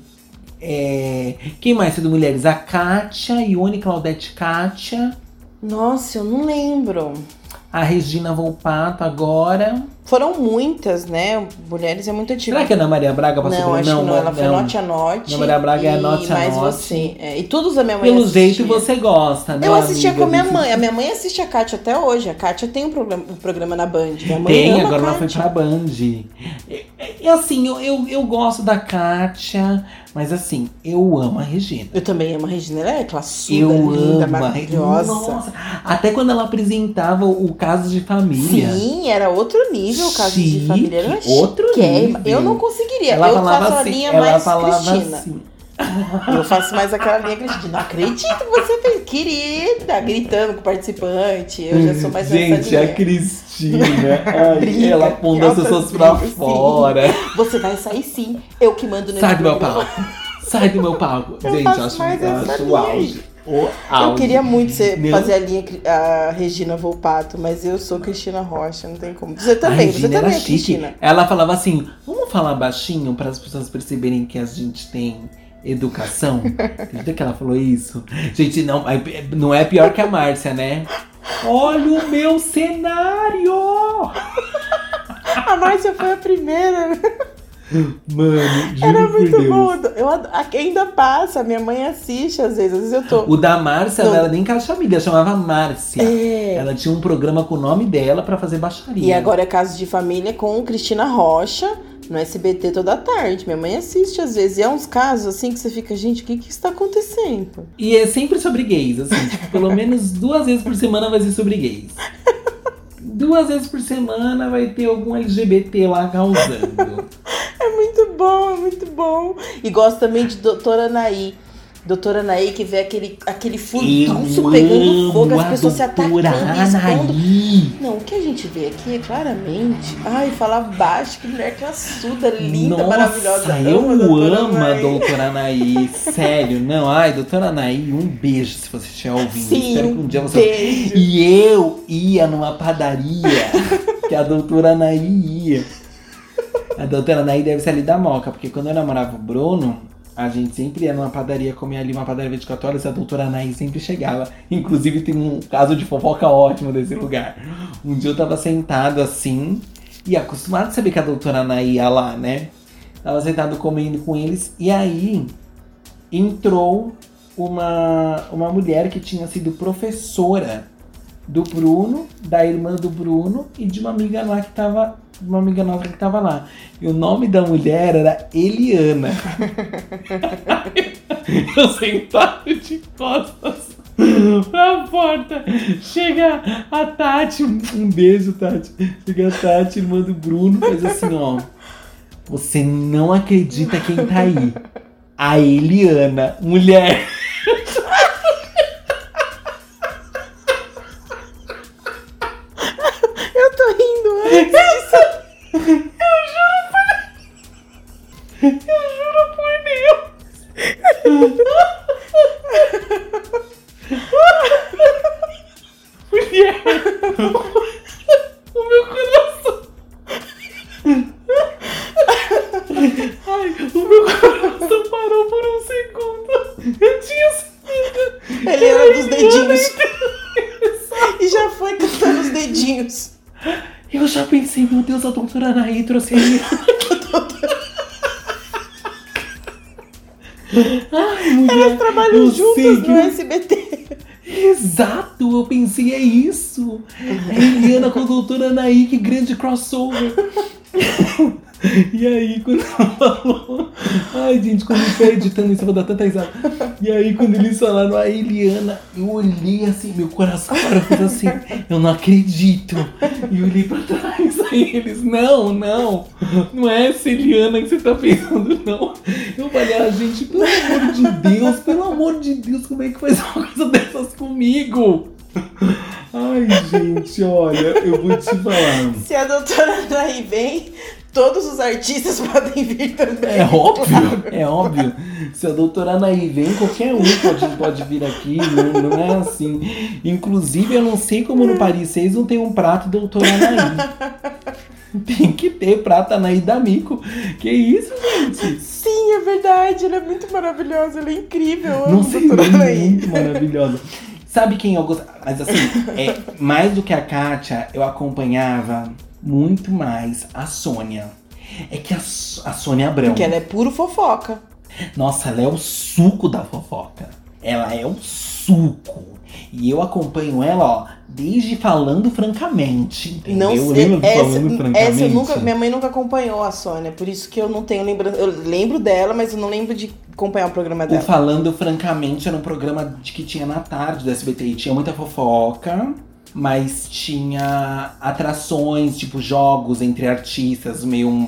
é, quem mais é do Mulheres? A Kátia, Ione, Claudete, Kátia. Nossa, eu não lembro. A Regina Volpato agora. Foram muitas, né? Mulheres é muito antigo. Será que a Ana Maria Braga passou não, por acho não, não, ela foi não. Note a Note. Ana Maria Braga é Note a mais Note. você. É, e todos da minha mãe Pelo assistia. jeito você gosta, né? Eu assistia amiga? com a minha mãe. A minha mãe assiste a Kátia até hoje. A Kátia tem um programa, um programa na Band. Minha mãe Tem, a agora ela foi pra Band. E, e assim, eu, eu, eu gosto da Kátia, mas assim, eu amo a Regina. Eu também amo a Regina. Ela é classuda, Eu linda, amo a maravilhosa. Nossa, até quando ela apresentava o Caso de Família. Sim, era outro nível caso de família. Era outro nível. Eu não conseguiria. Ela eu falava faço a assim, linha ela mais falava Cristina. assim. Eu faço mais aquela linha Cristina. Não acredito que você fez. Querida, gritando com o participante. Eu já sou mais Gente, a Cristina, ai, Briga, ela pondo as pessoas pra brigas, sim. fora. Você vai sair sim. Eu que mando nesse Sai do meu palco. Sai do meu palco. Gente, acho, acho o auge. O Eu queria muito ser, Não? fazer a linha a Regina Volpato, mas eu sou Cristina Rocha, não tem como. Você também, você também é chique. Cristina. Ela falava assim: vamos falar baixinho para as pessoas perceberem que a gente tem educação. Acredita que ela falou isso? Gente, não, não é pior que a Márcia, né? Olha o meu cenário! A Márcia foi a primeira. Mano, Era muito bom. Eu, ainda passa, minha mãe assiste às vezes. Às vezes eu tô. O da Márcia não era nem Caixa Amiga, chamava Márcia. É. Ela tinha um programa com o nome dela pra fazer baixaria. E agora é Caso de Família com Cristina Rocha no SBT toda tarde. Minha mãe assiste às vezes. E é uns casos assim que você fica, gente, o que que está acontecendo? E é sempre sobre gays, assim, tipo, pelo menos duas vezes por semana vai ser sobre gays. Duas vezes por semana vai ter algum LGBT lá causando. Muito bom, é muito bom. E gosto também de Doutora Anaí. Doutora Anaí que vê aquele, aquele furdunço pegando fogo, as a pessoas se atacando expondo. Não, o que a gente vê aqui é claramente. Ai, falar baixo, que mulher classuda, linda, Nossa, maravilhosa. eu Amo a doutora amo a Anaí. doutora Anaí. Sério, não. Ai, doutora Anaí, um beijo se você estiver ouvindo. Sim, Espero que um dia você. beijo. E eu ia numa padaria que a doutora Anaí ia. A doutora Anaí deve ser ali da Moca, porque quando eu namorava o Bruno, a gente sempre ia numa padaria, comer ali uma padaria 24 horas e a doutora Anaí sempre chegava. Inclusive tem um caso de fofoca ótimo desse lugar. Um dia eu tava sentado assim, e acostumado a saber que a doutora Anaí ia lá, né? Tava sentado comendo com eles, e aí entrou uma, uma mulher que tinha sido professora do Bruno, da irmã do Bruno e de uma amiga lá que tava. Uma amiga nossa que tava lá. E o nome da mulher era Eliana. Eu sentado de costas pra porta. Chega a Tati, um beijo, Tati. Chega a Tati, irmã do Bruno, faz assim, ó. Você não acredita quem tá aí. A Eliana, mulher. Deus, a doutora Anaí trouxe a Eliana. Ai, mulher, Elas trabalham juntas que no SBT. Exato, eu pensei, é isso. É Eliana com a doutora Anaí, que grande crossover. E aí, quando ela falou. Ai, gente, quando eu tô editando isso, eu vou dar tanta risada. E aí, quando eles falaram a Eliana, eu olhei assim, meu coração parou, fez assim, eu não acredito. E olhei pra trás, aí eles, não, não, não é essa Eliana que você tá pensando, não. Eu falei, ah, gente, pelo amor de Deus, pelo amor de Deus, como é que faz uma coisa dessas comigo? Ai, gente, olha, eu vou te falar. Se a doutora Anaí vem, todos os artistas podem vir também. É óbvio, é óbvio. Se a doutora Anaí vem, qualquer um pode, pode vir aqui, não, não é assim. Inclusive, eu não sei como no Paris 6 não tem um prato doutora Anaí. Tem que ter prato Anaí da Mico. Que isso, gente? Sim, é verdade. Ela é muito maravilhosa. Ela é incrível. Eu Não amo a sei, doutora ela é muito maravilhosa. Sabe quem eu gosto? Mas assim, é, mais do que a Kátia, eu acompanhava muito mais a Sônia. É que a, a Sônia Abrão. Porque ela é puro fofoca. Nossa, ela é o suco da fofoca. Ela é o suco. E eu acompanho ela, ó, desde falando francamente. Entendeu? Não eu lembro Essa, falando francamente. essa nunca, minha mãe nunca acompanhou a Sônia, por isso que eu não tenho lembrança. Eu lembro dela, mas eu não lembro de acompanhar o programa O dela. Falando Francamente era um programa de que tinha na tarde do SBT. E tinha muita fofoca, mas tinha atrações, tipo jogos entre artistas, meio um.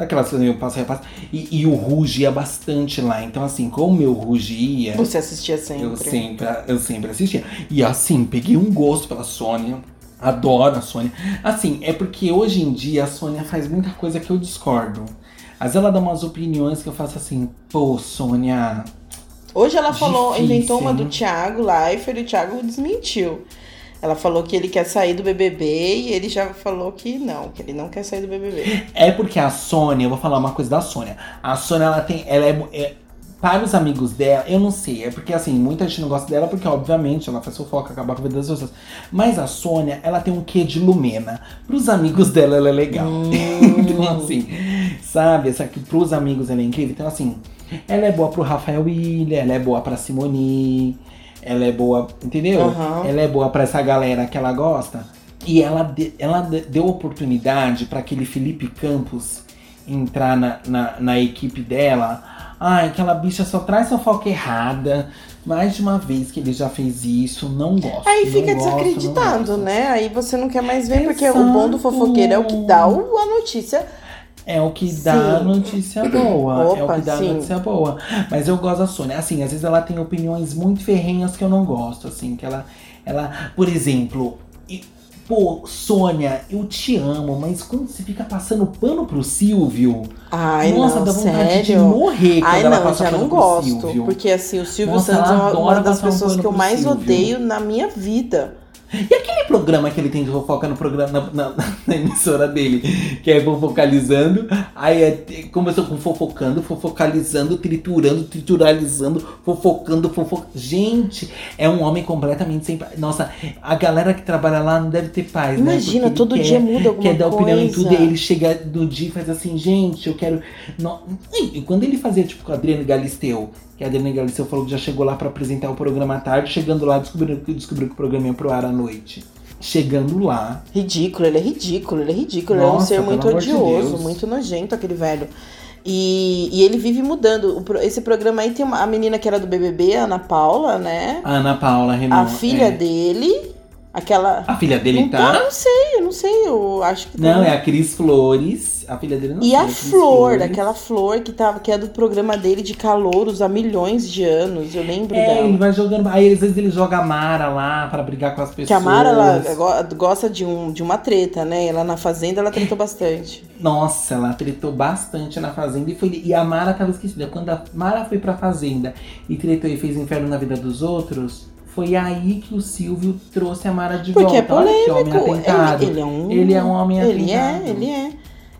Daquelas coisas meio passo a passo. E, e o rugia bastante lá. Então, assim, como eu rugia. Você assistia sempre. Eu sempre, eu sempre assistia. E assim, peguei um gosto pela Sônia. Adoro a Sônia. Assim, é porque hoje em dia a Sônia faz muita coisa que eu discordo. Às vezes ela dá umas opiniões que eu faço assim, pô, Sônia. Hoje ela falou, Difícil, inventou uma do? Thiago Leifert e o Thiago desmentiu. Ela falou que ele quer sair do BBB e ele já falou que não, que ele não quer sair do BBB. É porque a Sônia, eu vou falar uma coisa da Sônia. A Sônia, ela tem. Ela é, é- Para os amigos dela, eu não sei. É porque assim, muita gente não gosta dela, porque obviamente ela faz fofoca, acabar com a vida das pessoas. Mas a Sônia, ela tem um quê de Lumena. Pros amigos dela, ela é legal. então, assim, sabe? Essa aqui, pros amigos ela é incrível. Então, assim, ela é boa pro Rafael William, ela é boa pra Simone, ela é boa, entendeu? Aham. Ela é boa pra essa galera que ela gosta. E ela, de- ela de- deu oportunidade pra aquele Felipe Campos entrar na, na, na equipe dela. Ai, aquela bicha só traz fofoca errada. Mais de uma vez que ele já fez isso, não gosto. Aí fica gosto, gosto. né? Aí você não quer mais ver, porque o bom do Exato. fofoqueiro é o que dá a notícia. É o que dá Sim. notícia boa. é o Opa, que dá sim. notícia boa. Mas eu gosto da Sônia. Assim, às vezes ela tem opiniões muito ferrenhas que eu não gosto. Assim, que ela. ela por exemplo, pô, Sônia, eu te amo, mas quando você fica passando pano pro Silvio. Ai, nossa, não, dá vontade de sério. morrer quando Ai, ela não, passa já pano não pro gosto. Silvio. Porque assim, o Silvio Nossa, Santos é uma, das um pessoas pano que eu mais Silvio. odeio na minha vida. E aquele programa que ele tem de fofoca no programa na, na- na emissora dele, que é fofocalizando, aí é, começou com fofocando, fofocalizando, triturando, trituralizando, fofocando, fofocando. Gente, é um homem completamente sem paz. Nossa, a galera que trabalha lá não deve ter paz, né? Imagina, todo ele dia quer- muda alguma Quer dar coisa. opinião em tudo, e ele chega no dia e faz assim, gente, eu quero. Não... E quando ele fazia, tipo, com a Adriane Galisteu, que a Adriane Galisteu falou que já chegou lá pra apresentar o programa à tarde, chegando lá, descobriu, descobriu que o programa ia pro ar à noite. Chegando lá, Ridículo, ele é ridículo, ele é ridículo. ele é um Nossa, ser muito de odioso, Deus. muito nojento, aquele velho. E, e ele vive mudando. Esse programa aí tem uma, a menina que era do BBB, a Ana Paula, né? a Ana Paula Renan. a filha é. dele, aquela. A filha dele não, tá. Eu não sei, eu não sei, eu acho que Não, tá. é a Cris Flores. A filha dele não E a Cris Flor, Flores. aquela Flor que, tava, que é do programa dele de calouros há milhões de anos, eu lembro É, dela. ele vai jogando. Aí às vezes ele joga a Mara lá pra brigar com as pessoas. Que a Mara, ela go- gosta de, um, de uma treta, né? Ela na Fazenda, ela tretou bastante. Nossa, ela tretou bastante na Fazenda e foi. E a Mara tava esquecida. Quando a Mara foi pra Fazenda e tretou e fez inferno na vida dos outros, foi aí que o Silvio trouxe a Mara de Porque é volta. Olha que homem polêmico. atentado. Ele, ele é um. Ele é um homem Ele é, atentado. ele é.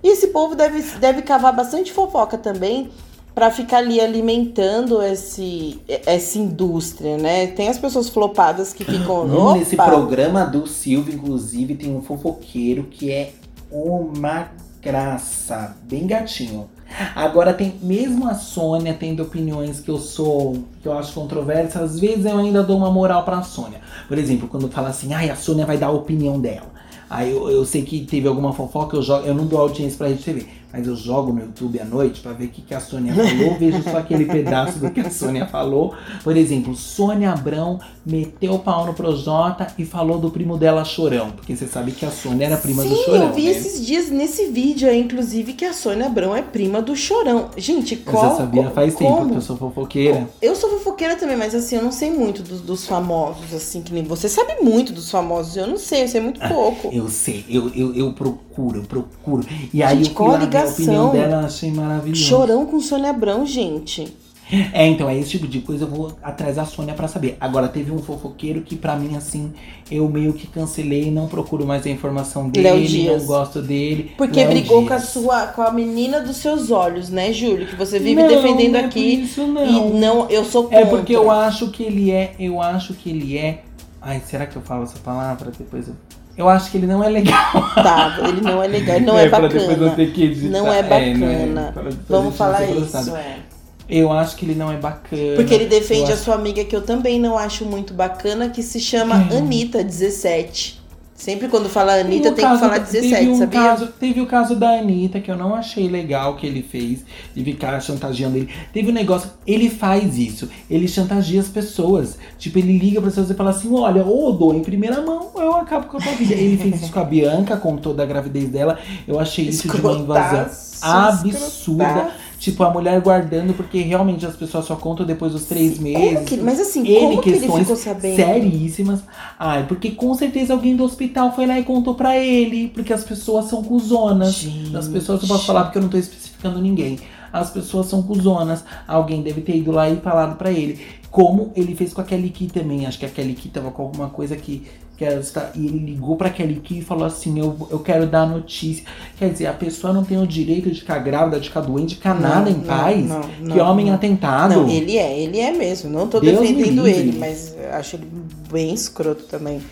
E esse povo deve, deve cavar bastante fofoca também pra ficar ali alimentando esse, essa indústria, né? Tem as pessoas flopadas que ficam. Hum, Nesse Opa! programa do Silvio, inclusive, tem um fofoqueiro que é uma graça, bem gatinho. Agora tem, mesmo a Sônia tendo opiniões que eu sou, que eu acho controversas, às vezes eu ainda dou uma moral pra Sônia. Por exemplo, quando fala assim, ai, a Sônia vai dar a opinião dela. Aí eu, eu sei que teve alguma fofoca, eu, jogo, eu não dou audiência pra Rede TV, mas eu jogo no YouTube à noite pra ver o que, que a Sônia falou, vejo só aquele pedaço do que a Sônia falou. Por exemplo, Sônia Abrão meteu o pau no Projota e falou do primo dela Chorão, porque você sabe que a Sônia era prima Sim, do Chorão. eu vi né? esses dias nesse vídeo aí, inclusive, que a Sônia Abrão é prima do Chorão. Gente, qual. já sabia faz tempo como? que eu sou fofoqueira. Eu sou fofoqueira também, mas assim, eu não sei muito dos, dos famosos, assim, que nem você sabe muito dos famosos. Eu não sei, eu sei muito pouco. Eu sei, eu, eu, eu procuro, eu procuro. E aí Gente, eu qual a opinião dela, achei maravilhoso. Chorão com Sônia Abrão, gente. É, então, é esse tipo de coisa eu vou atrás da Sônia pra saber. Agora, teve um fofoqueiro que pra mim, assim, eu meio que cancelei, não procuro mais a informação dele, não gosto dele. Porque Léo brigou com a sua, com a menina dos seus olhos, né, Júlio? Que você vive Não, defendendo não é aqui. Isso E não. não, eu sou contra. É porque eu acho que ele é, eu acho que ele é. Ai, será que eu falo essa palavra? Depois eu. Eu acho que ele não é legal. Tá, ele não é legal, ele não é, é bacana. Não, não, é bacana. É, é, Vamos falar isso, é. Eu acho que ele não é bacana. Porque ele defende a sua amiga, que eu também não acho muito bacana, que se chama hum. Anitta 17. Sempre quando fala Anitta, tem, tem que falar 17, teve um sabia? Caso, teve o caso da Anitta, que eu não achei legal que ele fez, de ficar chantageando ele. Teve um negócio, ele faz isso, ele chantageia as pessoas. Tipo, ele liga para as pessoas e fala assim: olha, ou dou em primeira mão, ou eu acabo com a tua vida. ele fez isso com a Bianca, contou da gravidez dela. Eu achei isso de uma invasão absurda. Tipo, a mulher guardando, porque realmente as pessoas só contam depois dos três meses. Que, mas assim, N como questões que ele ficou sabendo? seríssimas. Ai, porque com certeza alguém do hospital foi lá e contou pra ele. Porque as pessoas são cuzonas. Gente. As pessoas, eu posso falar porque eu não tô especificando ninguém. As pessoas são cuzonas. Alguém deve ter ido lá e falado pra ele. Como ele fez com a Kelly Key também. Acho que a Kelly Key tava com alguma coisa que que ela está, e ele ligou para Kelly Key e falou assim: eu, eu quero dar notícia. Quer dizer, a pessoa não tem o direito de ficar grávida, de ficar doente, de ficar nada em não, paz. Não, não, que homem atentado. Não, ele é, ele é mesmo. Não tô Deus defendendo ele, mas acho ele bem escroto também.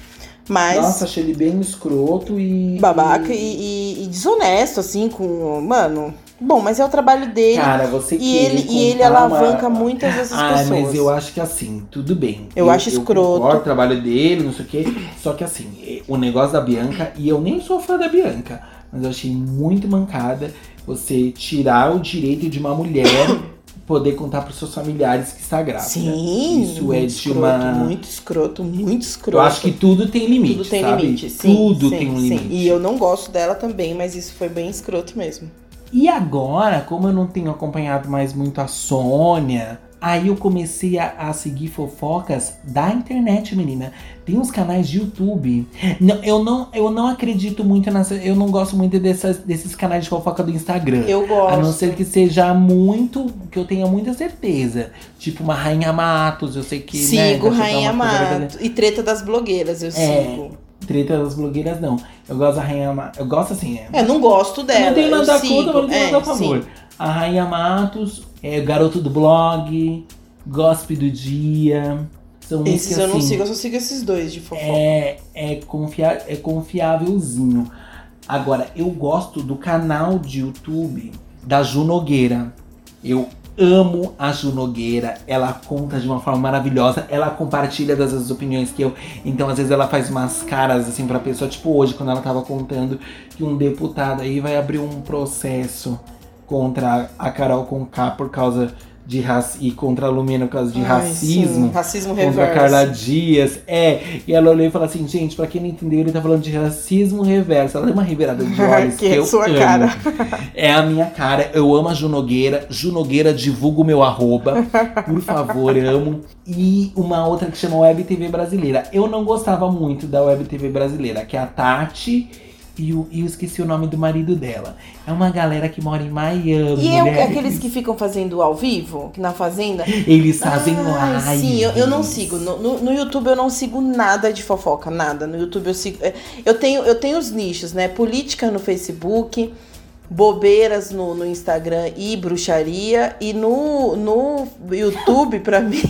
Mas. Nossa, achei ele bem escroto e. Babaca e, e, e desonesto, assim, com. Mano. Bom, mas é o trabalho dele. Cara, você e ele E ele alavanca uma... muitas dessas ah, pessoas. mas eu acho que assim, tudo bem. Eu, eu acho escroto. Eu o trabalho dele, não sei o quê. Só que assim, o negócio da Bianca, e eu nem sou fã da Bianca, mas eu achei muito mancada você tirar o direito de uma mulher poder contar para seus familiares que está grávida. Sim, isso é de escroto, uma muito escroto, muito escroto. Eu acho que tudo tem limite, tudo tem sabe? limite, sim, tudo sim, tem um limite. Sim. E eu não gosto dela também, mas isso foi bem escroto mesmo. E agora, como eu não tenho acompanhado mais muito a Sônia, aí eu comecei a, a, seguir fofocas da internet, menina. Tem uns canais de YouTube. Não, eu, não, eu não acredito muito nessa. Eu não gosto muito dessas, desses canais de fofoca do Instagram. Eu gosto. A não ser que seja muito. que eu tenha muita certeza. Tipo uma Rainha Matos, eu sei que. Né, sigo né, Rainha Matos. E treta das blogueiras, eu é, sigo treta das blogueiras, não. Eu gosto da Rainha Matos. Eu gosto assim. É, não gosto dela. Eu não tenho nada contra, mas não tenho é, nada a favor. Sim. A Rainha Matos, é, Garoto do Blog, Gossip do Dia. São esses que, eu não assim, sigo, eu só sigo esses dois de fofoca. É, é, confia é confiávelzinho. Agora, eu gosto do canal de YouTube da Ju Nogueira. Eu amo a Ju Nogueira. Ela conta de uma forma maravilhosa. Ela compartilha das opiniões que eu. Então, às vezes, ela faz umas caras assim pra pessoa. Tipo, hoje, quando ela tava contando que um deputado aí vai abrir um processo contra a Carol Conká por causa de raci e contra a Lumena por causa de Ai, racismo. Sim. Racismo contra reverso. a Carla Dias. É. E ela olhou e falou assim, gente, pra quem não entendeu, ele tá falando de racismo reverso. Ela deu uma revirada de olhos que, que é eu sua amo. cara. É a minha cara. Eu amo a Junogueira. Junogueira, divulga o meu arroba. Por favor, amo. E uma outra que chama Web TV Brasileira. Eu não gostava muito da Web TV Brasileira, que é a Tati e, o, e eu esqueci o nome do marido dela. É uma galera que mora em Miami. E é aqueles que ficam fazendo ao vivo, na fazenda? Eles fazem ah, live. Sim, eu, eu não sigo. No, no, no, YouTube eu não sigo nada de fofoca, nada. No YouTube eu sigo. É, eu tenho, eu tenho os nichos, né? Política no Facebook, bobeiras no, no Instagram e bruxaria. E no, no YouTube, pra mim.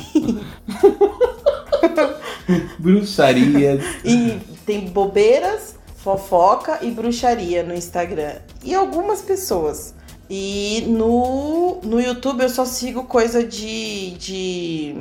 Bruxarias. e tem bobeiras fofoca e bruxaria no Instagram. E algumas pessoas. E no, no YouTube eu só sigo coisa de, de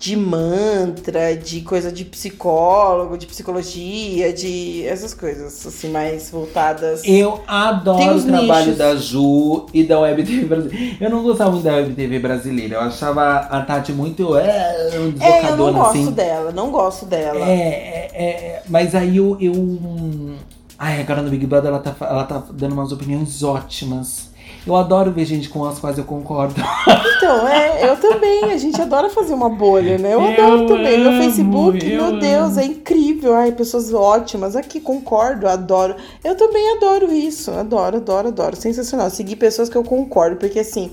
de mantra, de coisa de psicólogo, de psicologia, de essas coisas, assim, mais voltadas. Eu adoro o trabalho nichos. da Ju e da Web TV brasileira. Eu não gostava muito da Web TV brasileira. Eu achava a Tati muito. É, é eu não gosto assim. dela, não gosto dela. É, é, é mas aí eu. eu... Ai, agora no Big Brother ela tá, ela tá dando umas opiniões ótimas. Eu adoro ver gente com as quais eu concordo. Então, é, eu também. A gente adora fazer uma bolha, né? Eu, eu adoro também. Amo, meu Facebook, meu Deus, amo. é incrível. Ai, pessoas ótimas. Aqui, concordo, adoro. Eu também adoro isso. Adoro, adoro, adoro. Sensacional. Seguir pessoas que eu concordo, porque assim.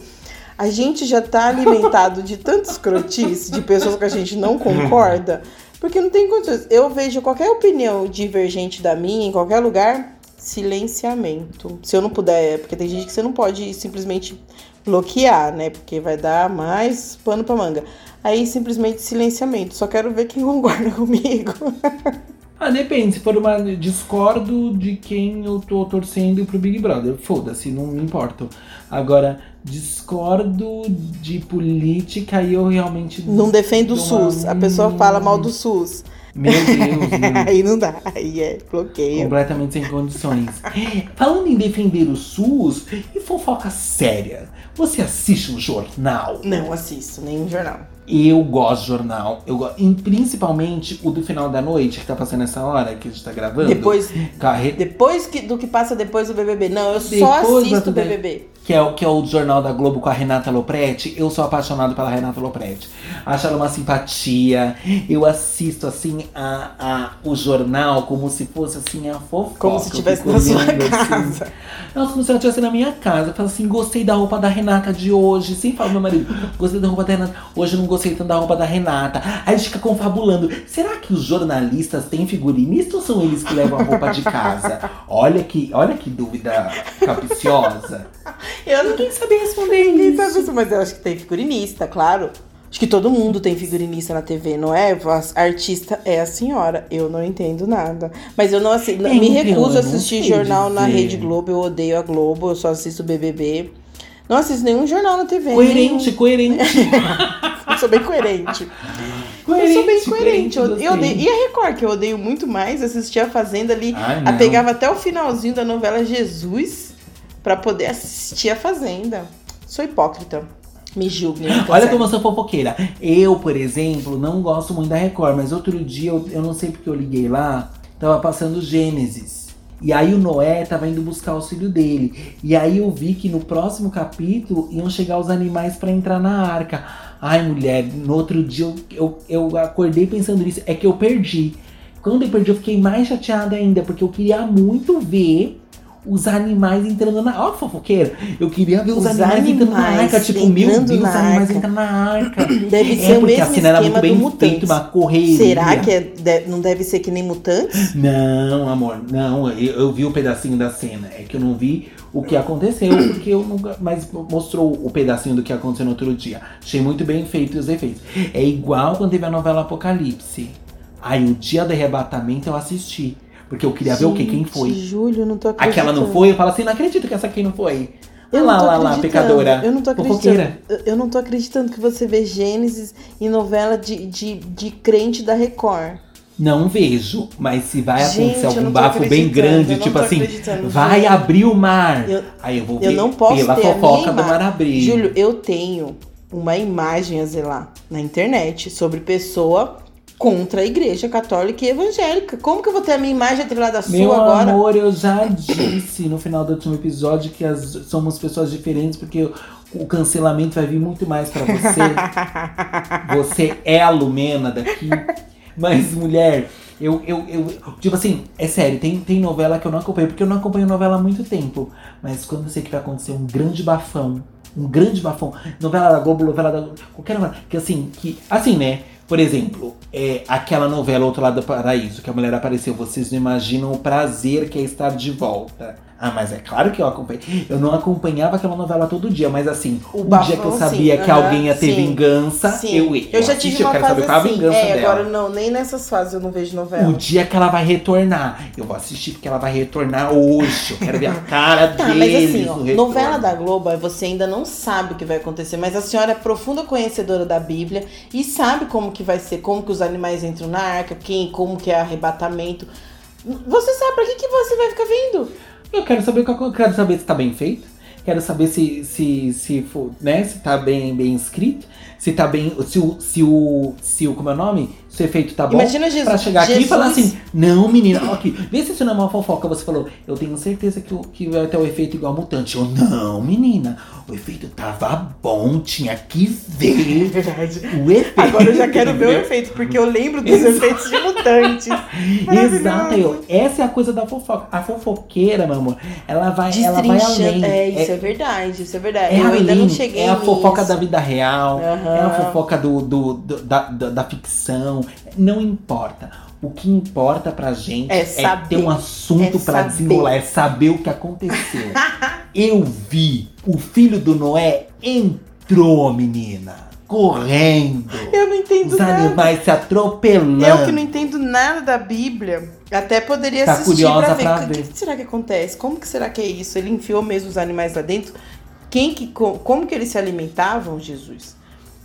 A gente já tá alimentado de tantos crotis, de pessoas que a gente não concorda, porque não tem condições. Eu vejo qualquer opinião divergente da minha em qualquer lugar, silenciamento. Se eu não puder, porque tem gente que você não pode simplesmente bloquear, né? Porque vai dar mais pano pra manga. Aí simplesmente silenciamento. Só quero ver quem concorda comigo. Ah, depende. Se for uma. Discordo de quem eu tô torcendo pro Big Brother. Foda-se, não me importo. Agora, discordo de política e eu realmente. Não defendo o SUS. Uma... A pessoa fala mal do SUS. Meu Deus, meu. Aí não dá, aí é bloqueio. Completamente sem condições. Falando em defender o SUS e fofoca séria, você assiste um jornal? Não assisto, nenhum jornal. Eu gosto de jornal. Eu gosto, e principalmente o do final da noite, que tá passando essa hora que a gente tá gravando. Depois, carre... depois que, do que passa depois do BBB. Não, eu depois só assisto o BBB que é, o, que é o Jornal da Globo com a Renata Lopretti, eu sou apaixonado pela Renata Lopretti. Acho ela uma simpatia. Eu assisto, assim, a, a, o jornal como se fosse, assim, a fofoca. Como se estivesse na sua assim. casa. Nossa, como se ela estivesse na minha casa. Eu falo assim, gostei da roupa da Renata de hoje. Sempre falo meu marido, gostei da roupa da Renata. Hoje eu não gostei tanto da roupa da Renata. Aí a gente fica confabulando. Será que os jornalistas têm figurinista ou são eles que levam a roupa de casa? Olha que, olha que dúvida capiciosa. Eu não quem saber responder ninguém isso. Sabe isso. Mas eu acho que tem figurinista, claro. Acho que todo mundo tem figurinista na TV, não é? A artista é a senhora. Eu não entendo nada. Mas eu não assim, é, me recuso a assistir jornal dizer. na Rede Globo. Eu odeio a Globo, eu só assisto BBB. Não assisto nenhum jornal na TV. Coerente, nenhum. coerente. eu sou bem coerente. coerente eu sou bem coerente. Eu, eu odeio, e a Record, que eu odeio muito mais, assistir a Fazenda ali. Ai, a pegava até o finalzinho da novela Jesus para poder assistir a Fazenda. Sou hipócrita. Me julguem. Olha como eu sou fofoqueira. Eu, por exemplo, não gosto muito da Record, mas outro dia, eu, eu não sei porque eu liguei lá, tava passando Gênesis. E aí o Noé tava indo buscar o filho dele. E aí eu vi que no próximo capítulo iam chegar os animais para entrar na arca. Ai, mulher, no outro dia eu, eu, eu acordei pensando nisso. É que eu perdi. Quando eu perdi, eu fiquei mais chateada ainda, porque eu queria muito ver os animais entrando na. Ó, fofoqueira! Eu queria ver os, os animais, animais, entrando na arca. Tipo, meu Deus, os animais entrando na arca. Deve é, ser o mesmo a cena era muito bem feita, uma correria. Será que é, não deve ser que nem mutantes? Não, amor, não. Eu, eu vi o um pedacinho da cena. É que eu não vi o que aconteceu, porque eu nunca. Mas mostrou o pedacinho do que aconteceu no outro dia. Achei muito bem feito os efeitos. É igual quando teve a novela Apocalipse. Aí o dia do arrebatamento eu assisti. Porque eu queria Gente, ver o quê? Quem foi? Júlio, não tô acreditando. Aquela não foi? Eu falo assim, não acredito que essa aqui não foi. Eu lá, lá, lá, pecadora. Eu não tô acreditando. Eu não tô acreditando que você vê Gênesis em novela de, de, de crente da Record. Não vejo, mas se vai Gente, acontecer algum bafo bem grande, tipo assim, vai Júlio. abrir o mar. Eu, aí eu vou ver eu não posso pela fofoca do mar abrir. Júlio, eu tenho uma imagem a zelar na internet sobre pessoa contra a igreja católica e evangélica. Como que eu vou ter a minha imagem atrelada à sua Meu agora? Meu amor, eu já disse no final do último episódio que as, somos pessoas diferentes porque o cancelamento vai vir muito mais para você. você é a Lumena daqui. Mas, mulher, eu, eu, eu. Tipo assim, é sério, tem, tem novela que eu não acompanho, porque eu não acompanho novela há muito tempo. Mas quando eu sei que vai acontecer um grande bafão, um grande bafão, novela da Globo, novela da. qualquer novela, que assim, que. Assim, né? Por exemplo, é, aquela novela Outro Lado do Paraíso, que a mulher apareceu, vocês não imaginam o prazer que é estar de volta. Ah, mas é claro que eu acompanhei. Eu não acompanhava aquela novela todo dia, mas assim, o, o dia que eu sabia sim, que alguém ia ter sim, vingança, sim. eu ia. Eu, já tive uma eu quero fase saber qual assim. a vingança é, dela. agora não, nem nessas fases eu não vejo novela. O dia que ela vai retornar, eu vou assistir porque ela vai retornar hoje. Eu quero ver a cara tá, deles mas assim, ó, novela da Globo, você ainda não sabe o que vai acontecer, mas a senhora é profunda conhecedora da Bíblia e sabe como que vai ser, como que os animais entram na arca, quem, como que é arrebatamento. Você sabe pra que, que você vai ficar vendo? Eu quero saber eu quero saber se tá bem feito. Quero saber se se se né, se tá bem bem escrito, se tá bem, se o se o se o como é o nome? se o efeito tá bom. Imagina Jesus. Pra chegar Jesus. aqui e falar assim: não, menina, aqui, vê se isso não é uma fofoca. Você falou, eu tenho certeza que, que vai ter o efeito igual mutante. Eu, não, menina, o efeito tava bom, tinha que ver. É verdade. O efeito. Agora eu já quero ver o efeito, porque eu lembro dos Exato. efeitos de mutantes. Exato, eu, essa é a coisa da fofoca. A fofoqueira, meu amor, ela vai, ela vai além. É, isso é, é, verdade, isso é verdade. É eu ainda não cheguei É a fofoca da vida real, uhum. É a fofoca do, do, do da, da, da ficção, não importa. O que importa pra gente é, é ter um assunto é para desenrolar, é saber o que aconteceu. Eu vi, o filho do Noé entrou, menina. correndo. Eu não entendo Os nada. animais se atropelando. Eu que não entendo nada da Bíblia, até poderia Tá assistir curiosa pra ver. pra O ver. que, que será que acontece? Como que será que é isso? Ele enfiou mesmo os animais lá dentro? Quem que, co- como que eles se alimentavam, Jesus?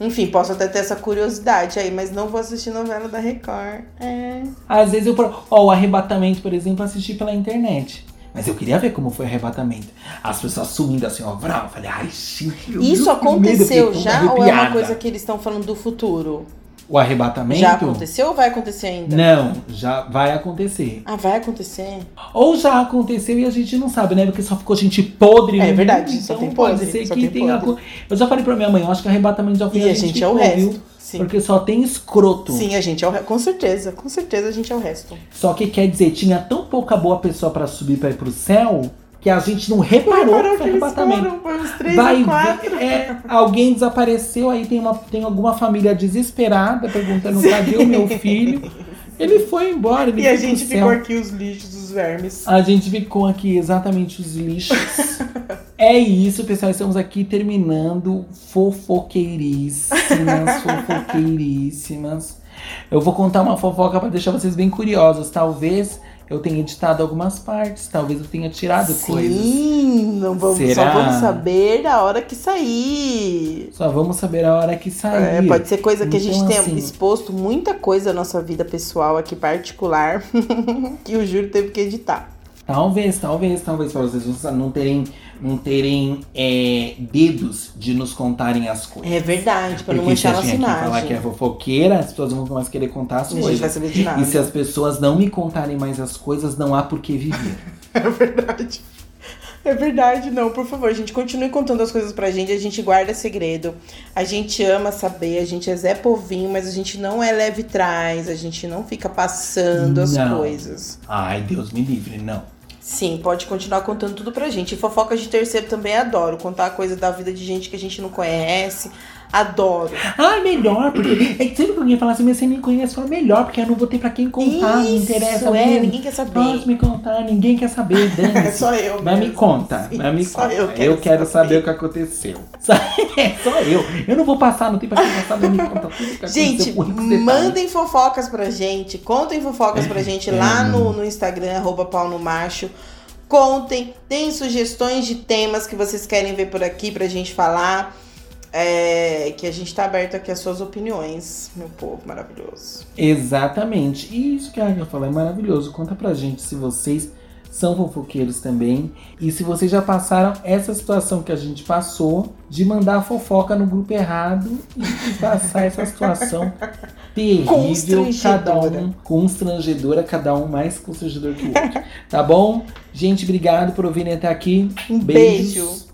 Enfim, posso até ter essa curiosidade aí, mas não vou assistir novela da Record. É. Às vezes eu. Ó, o arrebatamento, por exemplo, assisti pela internet. Mas eu queria ver como foi o arrebatamento. As pessoas sumindo assim, ó, vrau. Eu falei, ai, gente. eu Isso aconteceu já ou é uma coisa que eles estão falando do futuro? O arrebatamento? Já aconteceu ou vai acontecer ainda? Não, já vai acontecer. Ah, vai acontecer? Ou já aconteceu e a gente não sabe, né? Porque só ficou gente podre. É verdade, mundo, só então tem pode podre, ser só que tem tenha. co- Eu já falei pra minha mãe, eu acho que arrebatamento já foi E a gente é o ficou, resto. viu? Sim. Porque só tem escroto. Sim, a gente é o resto. Com certeza, com certeza a gente é o resto. Só que quer dizer, tinha tão pouca boa pessoa pra subir pra ir pro céu que a gente não reparou que foi arrebatamento. Três Vai ver, é, alguém desapareceu, aí tem, uma, tem alguma família desesperada perguntando cadê o meu filho. Ele foi embora, ele E a gente ficou aqui os lixos, os vermes. A gente ficou aqui exatamente os lixos. é isso, pessoal. Estamos aqui terminando fofoqueiríssimas, fofoqueiríssimas. Eu vou contar uma fofoca para deixar vocês bem curiosos. Talvez eu tenha editado algumas partes, talvez eu tenha tirado coisas. Sim, não vamos, só vamos saber a hora que sair. Só vamos saber a hora que sair. É, pode ser coisa que a gente Então, tenha assim- exposto muita coisa da nossa vida pessoal aqui particular que o Júlio teve que editar. Talvez, talvez, talvez, para vocês não- não terem, não terem é, dedos de nos contarem as coisas. É verdade, pra não Porque se manchar a nossa gente aqui falar imagem. que é fofoqueira, as pessoas não vão mais querer contar as E a gente vai coisas. saber de nada. E se as pessoas não me contarem mais as coisas, não há por que viver. É verdade. É verdade, não, por favor, gente, continue contando as coisas pra gente, a gente guarda segredo, a gente ama saber, a gente é Zé Povinho, mas a gente não é leve trás, a gente não fica passando as Não. coisas. Ai, Deus me livre, não. Sim, pode continuar contando tudo pra gente. E fofoca de terceiro também adoro, contar coisa da vida de gente que a gente não conhece, adoro. Ah, melhor, porque é que sempre que alguém fala assim, mas você me conhece, fala melhor, porque eu não vou ter pra quem contar, não interessa é, mesmo. ninguém quer saber. Pode me contar, ninguém quer saber, É Dani. só eu Mas me mesmo. conta, Sim, mas me só conta. eu Eu quero quero, saber. saber o que aconteceu. Só, é só eu. Eu não vou passar, não tem pra quem passar, me conta tudo que Gente, mandem fofocas pra gente, contem fofocas pra gente É. lá no, no Instagram, arroba pau no macho. Contem, deem sugestões de temas que vocês querem ver por aqui pra gente falar. É, que a gente tá aberto aqui às suas opiniões, meu povo maravilhoso. Exatamente. E isso que a Agatha falou é maravilhoso. Conta pra gente se vocês são fofoqueiros também. E se vocês já passaram essa situação que a gente passou de mandar fofoca no grupo errado e passar essa situação terrível, cada um constrangedora, cada um mais constrangedor que o outro. Tá bom? Gente, obrigado por ouvirem até aqui. Um Beijos. beijo.